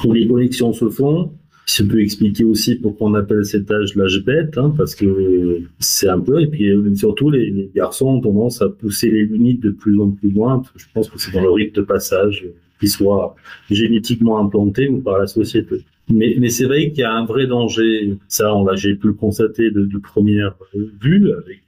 où les connexions se font. Ça peut expliquer aussi pourquoi on appelle cet âge l'âge bête, hein, parce que c'est un peu, et puis surtout les, garçons ont tendance à pousser les limites de plus en plus loin. Je pense que c'est dans le rythme de passage qui soit génétiquement implanté ou par la société. Mais, c'est vrai qu'il y a un vrai danger. Ça, on l'a, j'ai pu le constater de, de première vue avec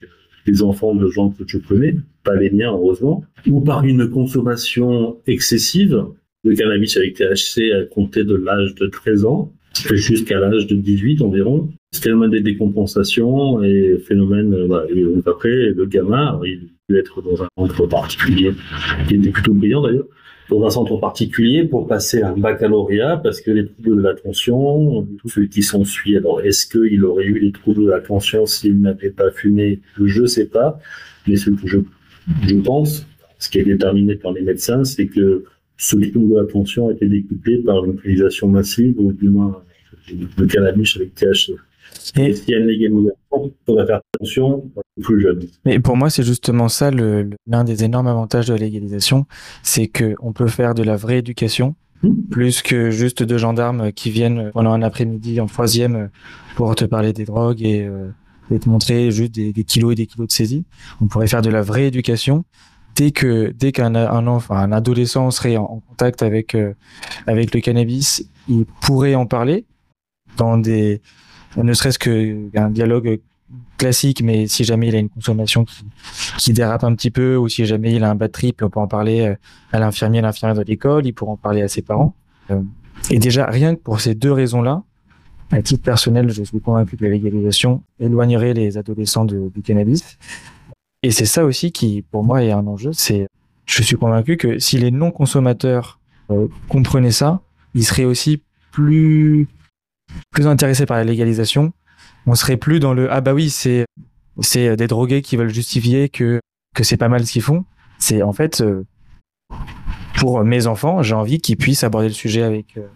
les enfants de gens que je connais, pas les miens heureusement, ou par une consommation excessive le cannabis avec THC a compté de l'âge de 13 ans jusqu'à l'âge de 18 environ. Phénomène des décompensations et phénomène, euh, bah, et après, le gamin, il peut être dans un centre particulier, qui était plutôt brillant d'ailleurs, dans un centre particulier pour passer un baccalauréat parce que les troubles de l'attention, tout ce qui s'ensuit. Alors, est-ce qu'il aurait eu les troubles de l'attention s'il n'avait pas fumé? Je ne sais pas. Mais ce que je pense, ce qui est déterminé par les médecins, c'est que ce trouble de l'attention a été décuplé par une utilisation massive, ou du moins de cannabis avec THC. Et s'il y a une légalisation, il faudrait faire attention aux plus jeunes. Mais pour moi, c'est justement ça l'un des énormes avantages de la légalisation, c'est qu'on peut faire de la vraie éducation, hmm. plus que juste deux gendarmes qui viennent pendant un après-midi en troisième pour te parler des drogues et, euh, te montrer juste des, des, kilos et des kilos de saisie. On pourrait faire de la vraie éducation dès que dès qu'un un enfant, un adolescent serait en, contact avec euh, avec le cannabis, il pourrait en parler dans des ne serait-ce qu'un dialogue classique, mais si jamais il a une consommation qui, qui, dérape un petit peu, ou si jamais il a un bad trip, on peut en parler euh, à l'infirmier, l'infirmière de l'école, il pourra en parler à ses parents. Euh, et déjà, rien que pour ces deux raisons-là, à titre personnel, je suis convaincu que la légalisation éloignerait les adolescents du cannabis. Et c'est ça aussi qui, pour moi, est un enjeu. C'est, je suis convaincu que si les non-consommateurs euh, comprenaient ça, ils seraient aussi plus plus intéressés par la légalisation. On serait plus dans le ah bah oui c'est c'est des drogués qui veulent justifier que que c'est pas mal ce qu'ils font. C'est en fait euh, pour mes enfants, j'ai envie qu'ils puissent aborder le sujet avec euh,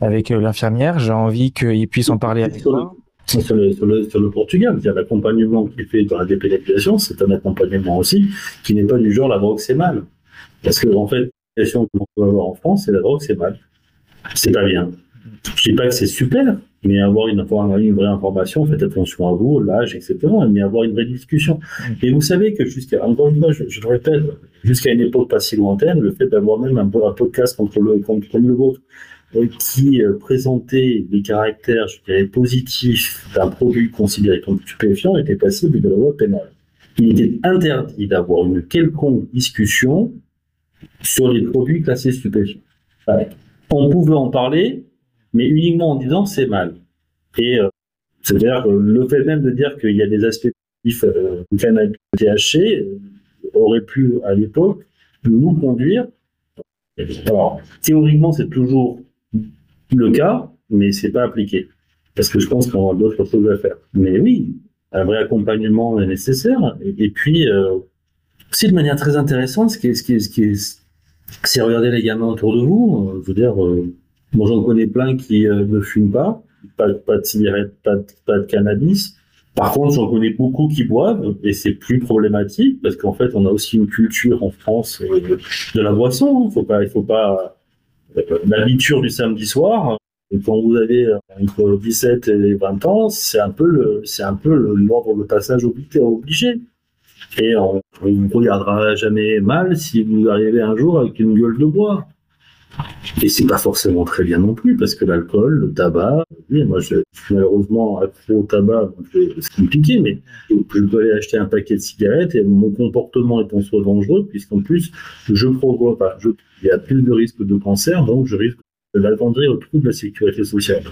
avec l'infirmière. J'ai envie qu'ils puissent en parler avec moi sur le, sur le, sur le Portugal. L'accompagnement qui est fait dans la dépénalisation, c'est un accompagnement aussi qui n'est pas du genre la drogue c'est mal. Parce que en fait, la question qu'on peut avoir en France, c'est la drogue c'est mal. C'est pas bien. Je dis pas que c'est super, mais avoir une, une vraie information, faites attention à vous, l'âge, etc. Mais avoir une vraie discussion. Et vous savez que jusqu'à, encore une fois, je, le répète, jusqu'à une époque pas si lointaine, le fait d'avoir même un, un podcast contre le, contre, le vôtre, qui euh, présentait les caractères, je dirais, positifs d'un produit considéré comme stupéfiant était passible de la loi pénale. Il était interdit d'avoir une quelconque discussion sur les produits classés stupéfiants. On pouvait en parler, mais uniquement en disant c'est mal. Et euh, c'est-à-dire le fait même de dire qu'il y a des aspects euh, cannabis THC aurait pu, à l'époque, nous conduire. Alors, théoriquement, c'est toujours le cas, mais c'est pas appliqué. Parce que je pense qu'on a d'autres choses à faire. Mais oui, un vrai accompagnement est nécessaire. Et, puis, euh, aussi de manière très intéressante, ce qui est, ce qui est, ce qui est, c'est regarder les gamins autour de vous. Euh, je veux dire, euh, moi j'en connais plein qui euh, ne fument pas, pas, pas de cigarettes, pas de, cannabis. Par contre, j'en connais beaucoup qui boivent et c'est plus problématique parce qu'en fait, on a aussi une culture en France de la boisson. Il faut pas, il faut pas l'habitude du samedi soir. Et quand vous avez entre 17 et 20 ans, c'est un peu c'est un peu l'ordre de passage obligé. Et on ne vous regardera jamais mal si vous arrivez un jour avec une gueule de bois. Et c'est pas forcément très bien non plus, parce que l'alcool, le tabac, oui, moi je malheureusement accro au tabac, c'est compliqué, mais je peux aller acheter un paquet de cigarettes et mon comportement est en soi dangereux, puisqu'en plus, je provoque pas, il y a plus de risques de cancer, donc je risque d'agrandir au trouble de la sécurité sociale.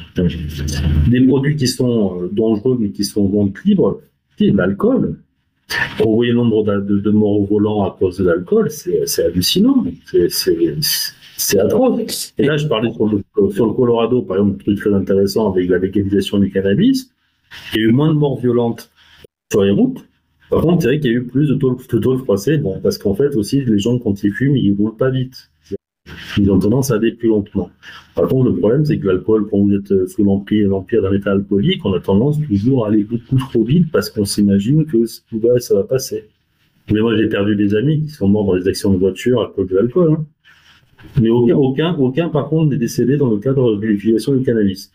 Des produits qui sont euh, dangereux, mais qui sont vente libre, l'alcool, on voit le nombre de, de, morts au volant à cause de l'alcool, c'est hallucinant. C'est atroce. Et là, je parlais sur le, sur le Colorado, par exemple, un truc très intéressant avec la légalisation du cannabis. Il y a eu moins de morts violentes sur les routes. Par contre, c'est vrai qu'il y a eu plus de taux de, taux de bon, parce qu'en fait, aussi, les gens, quand ils fument, ils roulent pas vite ils ont tendance à aller plus lentement. Par contre, le problème, c'est que l'alcool, quand vous êtes sous l'empire, l'empire d'un état alcoolique, on a tendance toujours à aller beaucoup trop vite parce qu'on s'imagine que ça va passer. Mais moi, j'ai perdu des amis qui sont morts dans des accidents de voiture à cause de l'alcool. Hein. Mais aucun, aucun, aucun, par contre, n'est décédé dans le cadre de l'utilisation du cannabis.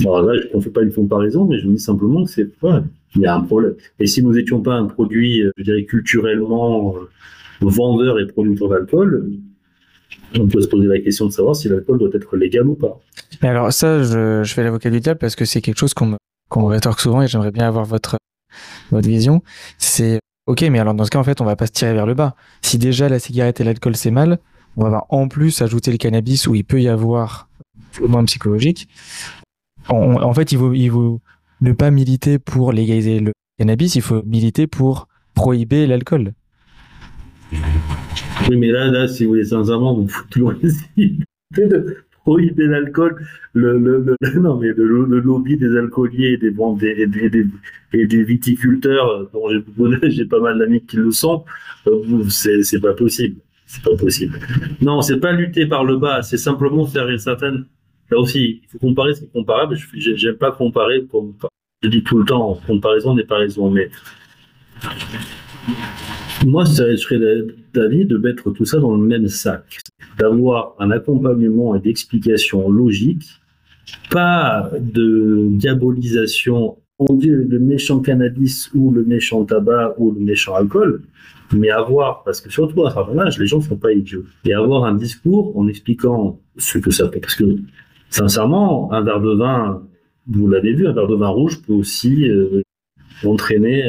Alors là, je ne fais pas une comparaison, mais je me dis simplement que c'est, ouais, il y a un problème. Et si nous n'étions pas un produit, je dirais, culturellement euh, vendeur et producteur d'alcool, on peut se poser la question de savoir si l'alcool doit être légal ou pas. Mais alors ça, je, fais l'avocat du diable parce que c'est quelque chose qu'on me, rétorque souvent et j'aimerais bien avoir votre, vision. C'est ok, mais alors dans ce cas, en fait, on va pas se tirer vers le bas. Si déjà la cigarette et l'alcool c'est mal, on va en plus ajouter le cannabis où il peut y avoir moins psychologique. en fait, il vaut, il ne pas militer pour légaliser le cannabis, il faut militer pour prohiber l'alcool. Oui, mais là, là, si vous voulez sincèrement, vous foutez de prohiber l'alcool. Le, non, mais le, lobby des alcooliers et des, des, et des viticulteurs, dont j'ai pas mal d'amis qui le sont, euh, c'est pas possible. C'est pas possible. Non, c'est pas lutter par le bas, c'est simplement faire une certaine. Là aussi, il faut comparer ce qui est comparable. J'aime pas comparer. Pour... Je dis tout le temps, comparaison n'est pas raison, mais moi, je serais d'avis de mettre tout ça dans le même sac, d'avoir un accompagnement et d'explication logique, pas de diabolisation, on dit le méchant cannabis ou le méchant tabac ou le méchant alcool, mais avoir, parce que surtout à certain âge, les gens ne sont pas idiots, et avoir un discours en expliquant ce que ça fait. Parce que, sincèrement, un verre de vin, vous l'avez vu, un verre de vin rouge peut aussi euh, entraîner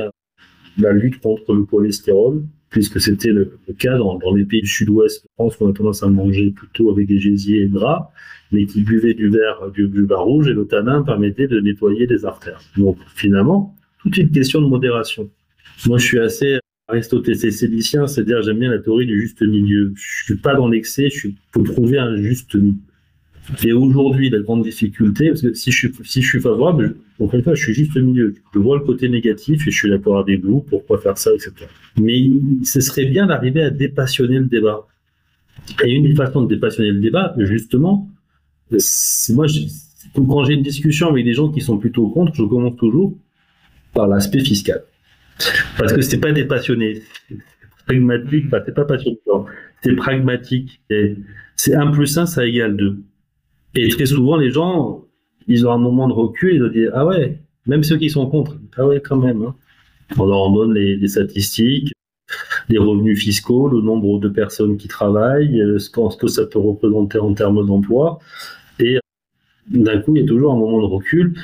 la lutte contre le cholestérol, puisque c'était le, cas dans, les pays du sud-ouest de France qu'on a tendance à manger plutôt avec des gésiers gras, mais qui buvaient du verre, du, vin rouge et le tanin permettait de nettoyer les artères. Donc finalement, toute une question de modération. Moi, je suis assez aristotélicien, c'est-à-dire j'aime bien la théorie du juste milieu. Je suis pas dans l'excès, je faut trouver un juste Et aujourd'hui, la grande difficulté, parce que si je suis, si je suis favorable, encore une fois, je suis juste au milieu. Je vois le côté négatif et je suis d'accord avec vous, pourquoi faire ça, etc. Mais ce serait bien d'arriver à dépassionner le débat. Et une des façons de dépassionner le débat, justement, c'est moi, quand j'ai une discussion avec des gens qui sont plutôt contre, je commence toujours par l'aspect fiscal. Parce que c'est pas dépassionné, c'est pragmatique, c'est pas passionnant, c'est pragmatique. C'est 1 plus 1, ça égale 2. Et très souvent, les gens, ils ont un moment de recul, ils vont dire Ah ouais, même ceux qui sont contre, ah ouais, quand même. Hein. On leur donne les, statistiques, les revenus fiscaux, le nombre de personnes qui travaillent, euh, ce que ça peut représenter en termes d'emploi. Et d'un coup, il y a toujours un moment de recul.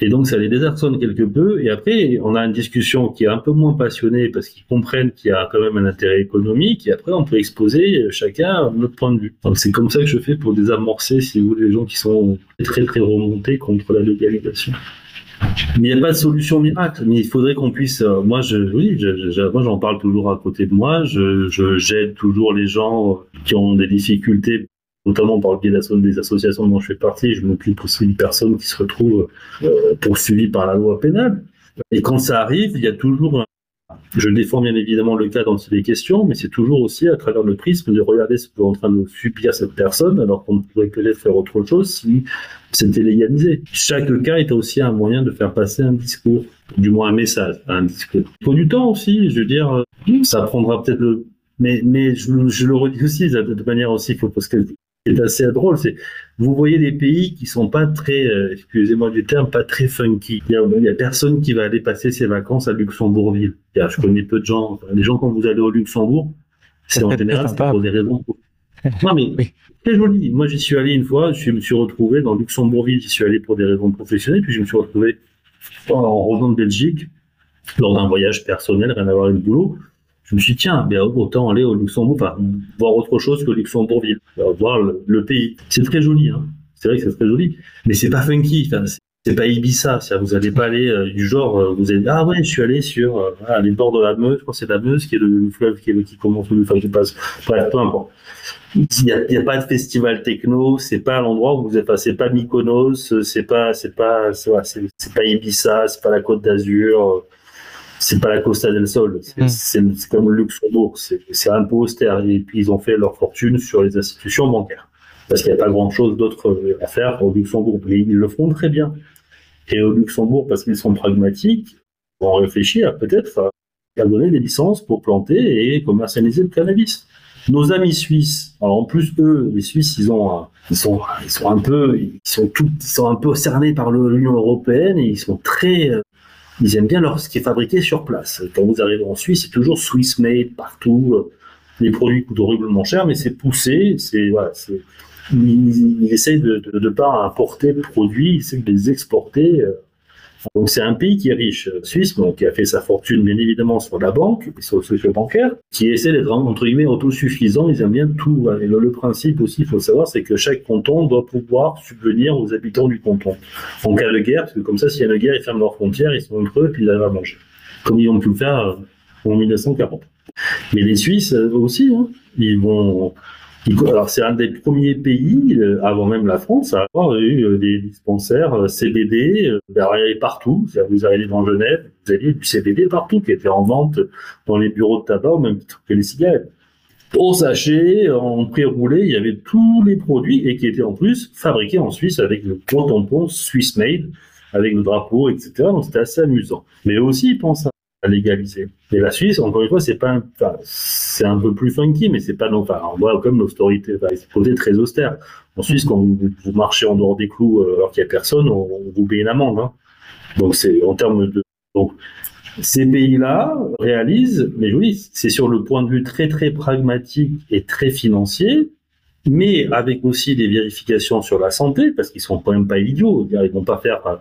Et donc, ça les désarçonne quelque peu. Et après, on a une discussion qui est un peu moins passionnée parce qu'ils comprennent qu'il y a quand même un intérêt économique. Et après, on peut exposer chacun notre point de vue. Donc, c'est comme ça que je fais pour désamorcer, si vous voulez, les gens qui sont très, très remontés contre la légalisation. Mais il n'y a pas de solution miracle. Mais il faudrait qu'on puisse. Euh, moi, je, oui, moi, j'en parle toujours à côté de moi. Je, j'aide toujours les gens qui ont des difficultés, notamment par le biais des associations dont je fais partie. Je m'occupe aussi de personnes qui se retrouvent euh, poursuivies par la loi pénale. Et quand ça arrive, il y a toujours un je défends bien évidemment le cas dont il est question, mais c'est toujours aussi à travers le prisme de regarder ce qu'est en train de subir cette personne, alors qu'on pourrait peut-être faire autre chose si c'était légalisé. Chaque cas est aussi un moyen de faire passer un discours, du moins un message, un discours. Il faut du temps aussi, je veux dire, ça prendra peut-être le... Mais, mais je, le redis aussi, de manière aussi, il faut parce que est assez drôle, c'est vous voyez des pays qui sont pas très, euh, excusez-moi du terme, pas très funky. Il y, a, personne qui va aller passer ses vacances à Luxembourgville. Je connais peu de gens. Les gens quand vous allez au Luxembourg, c'est en général c'est pour des raisons. Non mais oui. très joli. Moi j'y suis allé une fois, je me suis retrouvé dans Luxembourgville. J'y suis allé pour des raisons professionnelles, puis je me suis retrouvé en revenant de Belgique lors d'un voyage personnel, rien à voir avec le boulot je me suis dit, tiens, bien, autant aller au Luxembourg, enfin, voir autre chose que Luxembourgville, voir le, pays. C'est très joli, hein. C'est vrai que c'est très joli, mais c'est pas funky. Enfin, c'est pas Ibiza. Vous allez pas aller euh, du genre, euh, vous allez ah ouais, je suis allé sur euh, les bords de la Meuse. Je crois que c'est la Meuse qui est le, fleuve qui, est, qui commence. Enfin, je passe. Bref, peu importe. Il n'y a, pas de festival techno. C'est pas l'endroit où vous êtes. C'est pas Mykonos. C'est pas, c'est pas, c'est pas Ibiza. C'est pas la Côte d'Azur c'est pas la Costa del Sol, c'est hmm. comme le Luxembourg, c'est un peu austère. Et puis ils ont fait leur fortune sur les institutions bancaires. Parce qu'il n'y a pas grand chose d'autre à faire au Luxembourg. Mais ils le font très bien. Et au Luxembourg, parce qu'ils sont pragmatiques, vont réfléchir peut-être à donner des licences pour planter et commercialiser le cannabis. Nos amis suisses, alors en plus eux, les Suisses, ils ont, ils sont, ils sont un peu, ils sont tout, ils sont un peu cernés par l'Union européenne et ils sont très, ils aiment bien leur, ce qui est fabriqué sur place. Quand vous arrivez en Suisse, c'est toujours Swiss made partout. Les produits coûtent horriblement cher, mais c'est poussé. C'est voilà, ils, ils, essayent de ne pas importer le produit, ils essaient de les exporter. Donc c'est un pays qui est riche, euh, Suisse, donc, qui a fait sa fortune bien évidemment sur la banque sur le social bancaire, qui essaie d'être entre guillemets autosuffisant. Ils aiment bien tout. Et le, principe aussi, il faut savoir, c'est que chaque canton doit pouvoir subvenir aux habitants du canton en cas de guerre, parce que comme ça, s'il y a une guerre, ils ferment leurs frontières, ils sont entre eux, puis ils arrivent à manger, comme ils ont pu le faire euh, en 1940. Mais les Suisses euh, aussi, hein, ils vont alors c'est un des premiers pays, euh, avant même la France, à avoir eu euh, des dispensaires euh, CBD partout. Vous arrivez dans Genève, vous avez du CBD partout qui était en vente dans les bureaux de tabac, même que les cigarettes. Au sachet, en pré-roulé, il y avait tous les produits et qui étaient en plus fabriqués en Suisse avec le gros tampon Swiss Made, avec le drapeau, etc. Donc c'était assez amusant. Mais aussi, ils légaliser. Et la Suisse, encore une fois, c'est pas, c'est un peu plus funky, mais c'est pas non, enfin, on voit comme l'austérité, enfin, c'est très austère. En Suisse, quand vous, marchez en dehors des clous euh, alors qu'il y a personne, on, vous paye une amende. Hein. Donc c'est en termes de, donc ces pays-là réalisent, mais oui, c'est sur le point de vue très très pragmatique et très financier, mais avec aussi des vérifications sur la santé, parce qu'ils sont quand même pas idiots. Ils vont pas faire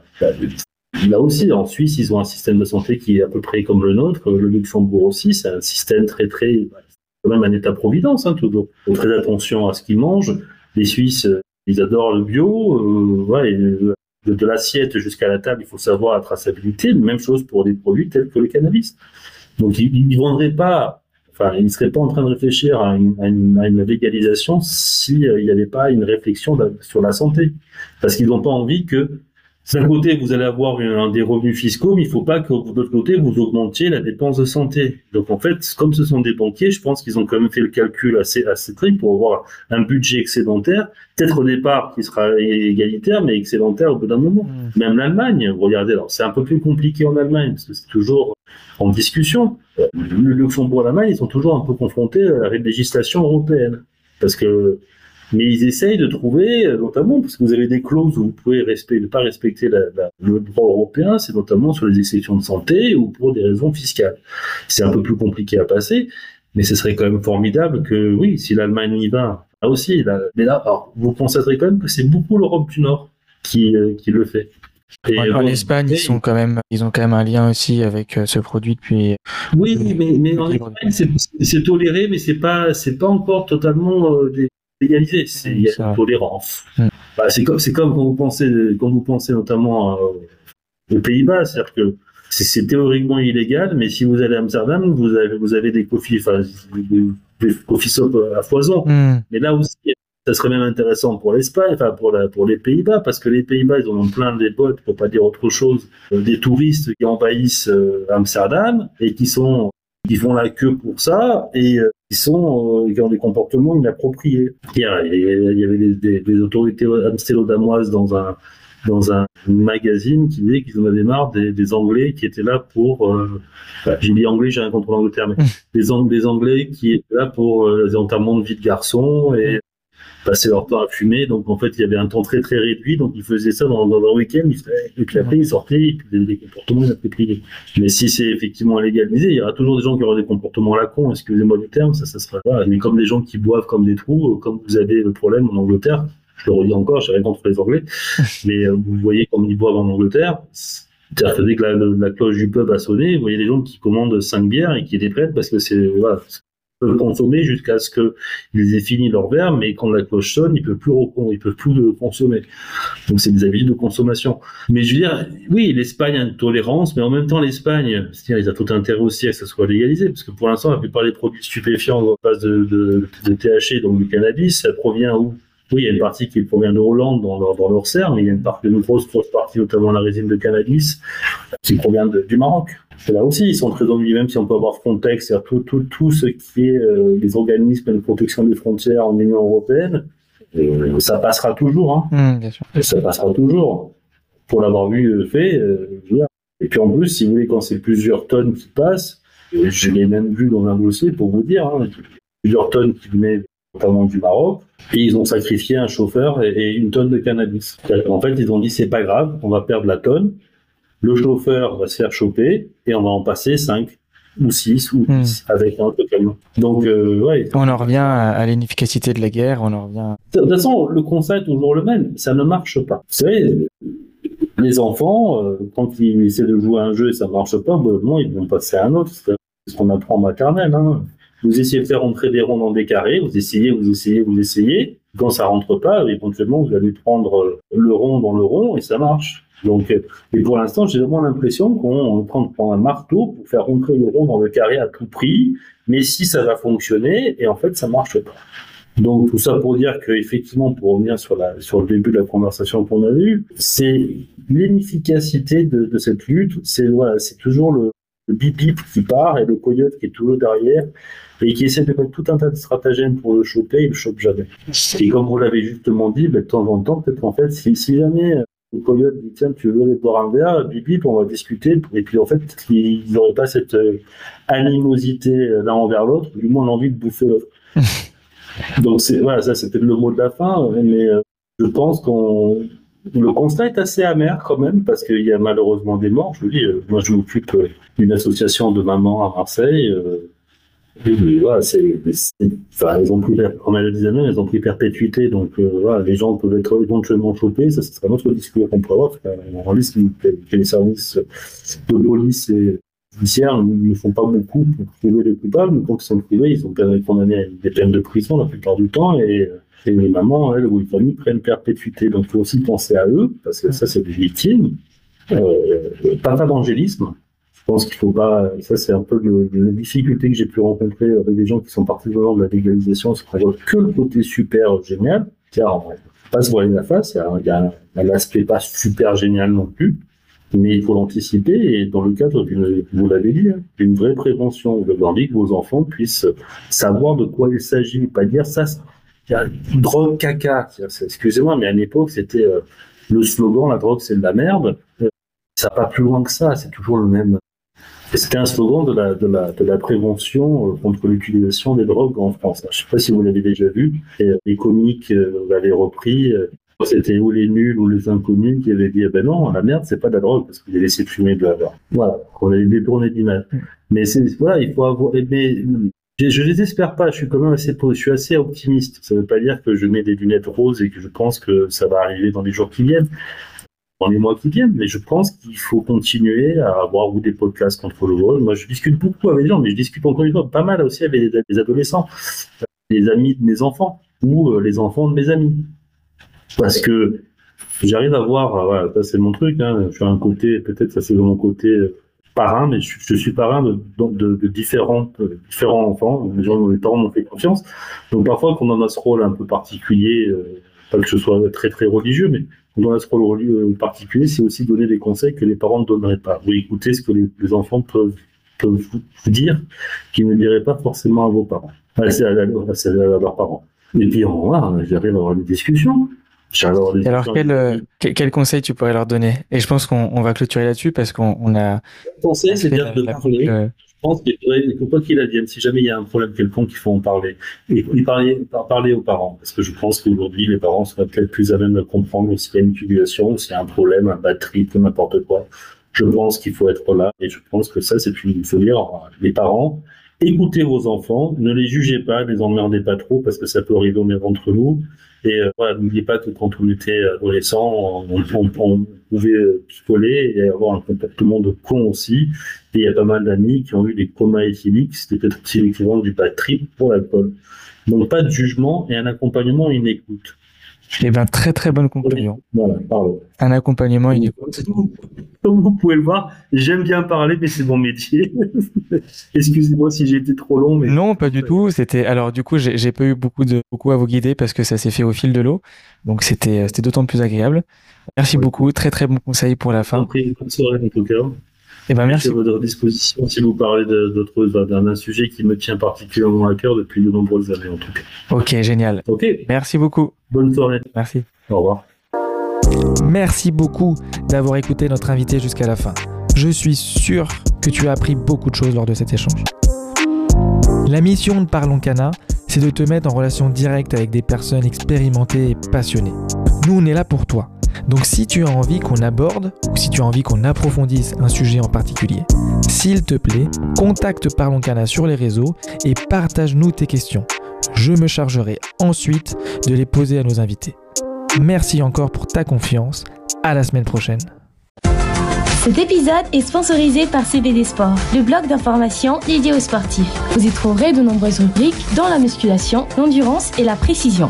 Là aussi, en Suisse, ils ont un système de santé qui est à peu près comme le nôtre. Le Luxembourg aussi, c'est un système très, très, quand même un état-providence, hein, toujours. Faut très attention à ce qu'ils mangent. Les Suisses, ils adorent le bio. Euh, de, l'assiette jusqu'à la table, il faut savoir la traçabilité. Même chose pour des produits tels que le cannabis. Donc, ils ne vendraient pas, enfin, ils ne seraient pas en train de réfléchir à une, à une, légalisation s'il n'y avait pas une réflexion sur la santé. Parce qu'ils n'ont pas envie que d'un côté, vous allez avoir un, des revenus fiscaux, mais il ne faut pas que de l'autre côté, vous augmentiez la dépense de santé. Donc en fait, comme ce sont des banquiers, je pense qu'ils ont quand même fait le calcul assez, assez strict pour avoir un budget excédentaire, peut-être au départ qui sera égalitaire, mais excédentaire au bout d'un moment. Mmh. Même l'Allemagne, regardez, alors c'est un peu plus compliqué en Allemagne, parce que c'est toujours en discussion. Le Luxembourg et l'Allemagne, ils sont toujours un peu confrontés à la législation européenne. Parce que mais ils essayent de trouver, euh, notamment parce que vous avez des clauses où vous pouvez ne pas respecter le droit européen, c'est notamment sur les exceptions de santé ou pour des raisons fiscales. C'est un peu plus compliqué à passer, mais ce serait quand même formidable que, oui, si l'Allemagne y va, là aussi, mais là, vous constaterez quand même que c'est beaucoup l'Europe du Nord qui, euh, qui le fait. Et en Espagne, ils sont quand même, ils ont quand même un lien aussi avec euh, ce produit depuis. Oui, mais, mais en Espagne, c'est toléré, mais c'est pas, c'est pas encore totalement légalisé, c'est il y a une tolérance. Mm. Bah, c'est comme c'est comme quand vous pensez quand vous pensez notamment aux Pays-Bas. C'est-à-dire que c'est théoriquement illégal, mais si vous allez à Amsterdam, vous avez, vous avez des coffee, enfin, des coffee à foison. Hmm. Mais là aussi, ça serait même intéressant pour l'Espagne, enfin pour, la, pour les Pays-Bas, parce que les Pays-Bas, ils ont plein des bottes, pour pas dire autre chose, euh, des touristes qui envahissent euh, Amsterdam et qui sont qui font la queue pour ça et euh, qui sont qui ont des comportements inappropriés. Il y, avait des, des, autorités amstélodamoises dans un dans un magazine qui disait qu'ils en avaient marre des, Anglais qui étaient là pour. Euh, j'ai dit anglais, j'ai rien contre l'Angleterre, mais des, Anglais qui étaient là pour euh, les enterrements de vie de garçons et passer leur temps à fumer. Donc en fait, il y avait un temps très très réduit, donc ils faisaient ça dans, dans un week-end, et puis après ils sortaient, et puis ils des comportements inappropriés. Mais si c'est effectivement légalisé, il y aura toujours des gens qui auront des comportements à la con, excusez-moi du terme, ça, ça sera pas. Mais comme des gens qui boivent comme des trous, comme vous avez le problème en Angleterre, je le redis encore, j'ai rien contre les Anglais, mais euh, vous voyez comme ils boivent en Angleterre, c'est-à-dire que dès que la, cloche du pub a sonné, vous voyez des gens qui commandent 5 bières et qui les prêtent parce que c'est voilà, peuvent consommer jusqu'à ce qu'ils aient fini leur verre, mais quand la cloche sonne, ils peuvent plus ils peuvent plus le consommer. Donc c'est des habitudes de consommation. Mais je veux dire, oui, l'Espagne a une tolérance, mais en même temps l'Espagne, c'est-à-dire ils ont tout intérêt aussi à ce que ça soit légalisé, parce que pour l'instant la plupart des produits stupéfiants en base de, de, de THC, donc du cannabis, ça provient où? Oui, il y a une partie qui provient de Hollande dans leur, dans leur serre, mais il y a une, partie, une grosse, grosse partie, notamment la résine de cannabis, qui provient du Maroc. Là aussi, ils sont très ennuis, même si on peut avoir Frontex, c'est-à-dire tout, tout, tout ce qui est euh, les organismes de protection des frontières en Union européenne, euh, ça passera toujours. Hein. Mmh, bien sûr. Ça passera toujours. Pour l'avoir vu euh, fait, et puis en plus, si vous voulez, quand c'est plusieurs tonnes qui passent, je l'ai même vu dans un dossier pour vous dire, hein, plusieurs tonnes qui venaient notamment du Maroc, et ils ont sacrifié un chauffeur et, une tonne de cannabis. En fait, ils ont dit c'est pas grave, on va perdre la tonne, le chauffeur va se faire choper et on va en passer 5 ou 6 ou 10 hmm. avec un autre camion. Donc, euh, ouais. On en revient à l'inefficacité de la guerre, on en revient. De toute façon, le constat est toujours le même, ça ne marche pas. Vous savez, les enfants, euh, quand ils essaient de jouer à un jeu et ça marche pas, bon, ils vont passer à un autre. C'est ce qu'on apprend en maternelle. Hein. Vous essayez de faire rentrer des ronds dans des carrés, vous essayez, vous essayez, vous essayez. Quand ça rentre pas, éventuellement, vous allez prendre le rond dans le rond et ça marche. Donc, et pour l'instant, j'ai vraiment l'impression qu'on prend, un marteau pour faire rentrer le rond dans le carré à tout prix. Mais si ça va fonctionner, et en fait, ça marche pas. Donc tout ça pour dire qu'effectivement, pour revenir sur, la, sur le début de la conversation qu'on a eue, c'est l'inefficacité de, de, cette lutte. C'est voilà, c'est toujours le, le bip bip qui part et le coyote qui est toujours derrière et qui essaie de mettre tout un tas de stratagèmes pour le choper, il le chope jamais. Et comme vous l'avez justement dit, ben, de temps en temps, peut-être en fait, si, si jamais euh, le coyote dit tiens, tu veux aller boire un verre, bip bip, on va discuter, et puis en fait, ils n'auraient pas cette euh, animosité euh, l'un envers l'autre, du moins l'envie de bouffer l'autre. Donc c'est voilà, ça c'était le mot de la fin, mais je pense qu'on le constat est assez amer quand même parce qu'il y a malheureusement des morts. Je vous dis, moi je m'occupe d'une association de mamans à Marseille. Oui, voilà, c'est, enfin, elles ont pris, a des années, elles ont pris perpétuité, donc euh, voilà, les gens peuvent être éventuellement chopés, ça, ce sera notre discours qu'on pourrait avoir, on risque que les services de police et judiciaires ne font pas beaucoup pour trouver les coupables, mais quand ils sont privés, ils sont condamnés à des peines de prison la plupart du temps, et, et les mamans, elles, ou les familles prennent perpétuité, donc il faut aussi penser à eux, parce que ça, c'est des victimes, euh, pas d'angélisme, je pense qu'il faut pas. Ça, c'est un peu le, la difficulté que j'ai pu rencontrer avec des gens qui sont partisans de la légalisation, c'est qu'on voit que le côté super génial. Tiens, on pas se voiler la face. Il y a, l'aspect pas super génial non plus, mais il faut l'anticiper. Et dans le cadre d'une, vous l'avez dit, hein, d'une vraie prévention, vous avez envie que vos enfants puissent savoir de quoi il s'agit, pas dire ça. Il y a drogue caca. Excusez-moi, mais à l'époque, c'était euh, le slogan la drogue, c'est de la merde. Ça va pas plus loin que ça. C'est toujours le même c'était un slogan de la, de la, de la prévention euh, contre l'utilisation des drogues en France. Je ne sais pas si vous l'avez déjà vu. Et euh, les comiques euh, l'avaient repris. C'était ou les nuls ou les inconnus qui avaient dit, eh ben non, la merde, c'est pas de la drogue, parce qu'ils avaient laissé fumer de la drogue. Voilà, on avait détourné d'image. Mais c'est, voilà, il faut avoir, mais, je ne désespère pas, je suis quand même assez, je suis assez optimiste. Ça ne veut pas dire que je mets des lunettes roses et que je pense que ça va arriver dans les jours qui viennent dans les mois qui viennent. Mais je pense qu'il faut continuer à avoir ou des podcasts contre le vol. Moi, je discute beaucoup avec les gens, mais je discute encore une fois pas mal aussi avec les adolescents, les amis de mes enfants ou euh, les enfants de mes amis. Parce que j'arrive à voir, voilà, ça c'est mon truc, hein, je suis un côté, peut-être ça c'est de mon côté euh, parrain, mais je, suis parrain de, de, de différents, de différents enfants, les, gens, les parents m'ont fait confiance, donc parfois quand on a ce rôle un peu particulier, euh, pas que ce soit très très religieux, mais quand on a ce rôle euh, particulier, c'est aussi donner des conseils que les parents ne donneraient pas, ou écouter ce que les, enfants peuvent, peuvent vous dire, qu'ils ne diraient pas forcément à vos parents, à, à, à, leurs parents. Et puis, on va, j'arrive à avoir des discussions. Alors, quel, euh, quel, conseil tu pourrais leur donner? Et je pense qu'on va clôturer là-dessus parce qu'on on a. Le conseil, c'est de parler. Euh... Je pense qu'il ne faut pas qu'il advienne. Si jamais il y a un problème quelconque, il faut en parler. Et, parler, parler aux parents. Parce que je pense qu'aujourd'hui, les parents seraient peut-être plus à même de comprendre s'il y a une fluctuation, s'il y a un problème, un batterie, peu n'importe quoi. Je pense qu'il faut être là. Et je pense que ça, c'est une, il faut dire, les parents, écoutez vos enfants, ne les jugez pas, ne les emmerdez pas trop parce que ça peut arriver entre nous. Et euh, voilà, n'oubliez pas que quand on était adolescent, on, on, on pouvait et avoir un comportement de con aussi. Et il y a pas mal d'amis qui ont eu des comas éthyliques, c'était peut-être aussi l'équivalent du bad pour l'alcool. Donc pas de jugement et un accompagnement et une écoute. Eh ben, très très bonne conclusion. Voilà, pardon. Un accompagnement et une écoute. Comme vous pouvez le voir, j'aime bien parler, mais c'est mon métier. Excusez-moi si j'ai été trop long. Mais... Non, pas du tout. C'était alors du coup, j'ai pas eu beaucoup de beaucoup à vous guider parce que ça s'est fait au fil de l'eau, donc c'était c'était d'autant plus agréable. Merci beaucoup. Très très bon conseil pour la fin. Bonne soirée en tout cas. Eh ben merci. à votre disposition si vous parlez d'autres d'un sujet qui me tient particulièrement à cœur depuis de nombreuses années en tout cas. Ok, génial. Ok. Merci beaucoup. Bonne soirée. Merci. Au revoir. Merci beaucoup d'avoir écouté notre invité jusqu'à la fin. Je suis sûr que tu as appris beaucoup de choses lors de cet échange. La mission de Parlons Cana, c'est de te mettre en relation directe avec des personnes expérimentées et passionnées. Nous, on est là pour toi. Donc si tu as envie qu'on aborde ou si tu as envie qu'on approfondisse un sujet en particulier, s'il te plaît, contacte Parlons Cana sur les réseaux et partage-nous tes questions. Je me chargerai ensuite de les poser à nos invités. Merci encore pour ta confiance. À la semaine prochaine. Cet épisode est sponsorisé par CBD Sport, le blog d'information dédié aux sportifs. Vous y trouverez de nombreuses rubriques dans la musculation, l'endurance et la précision.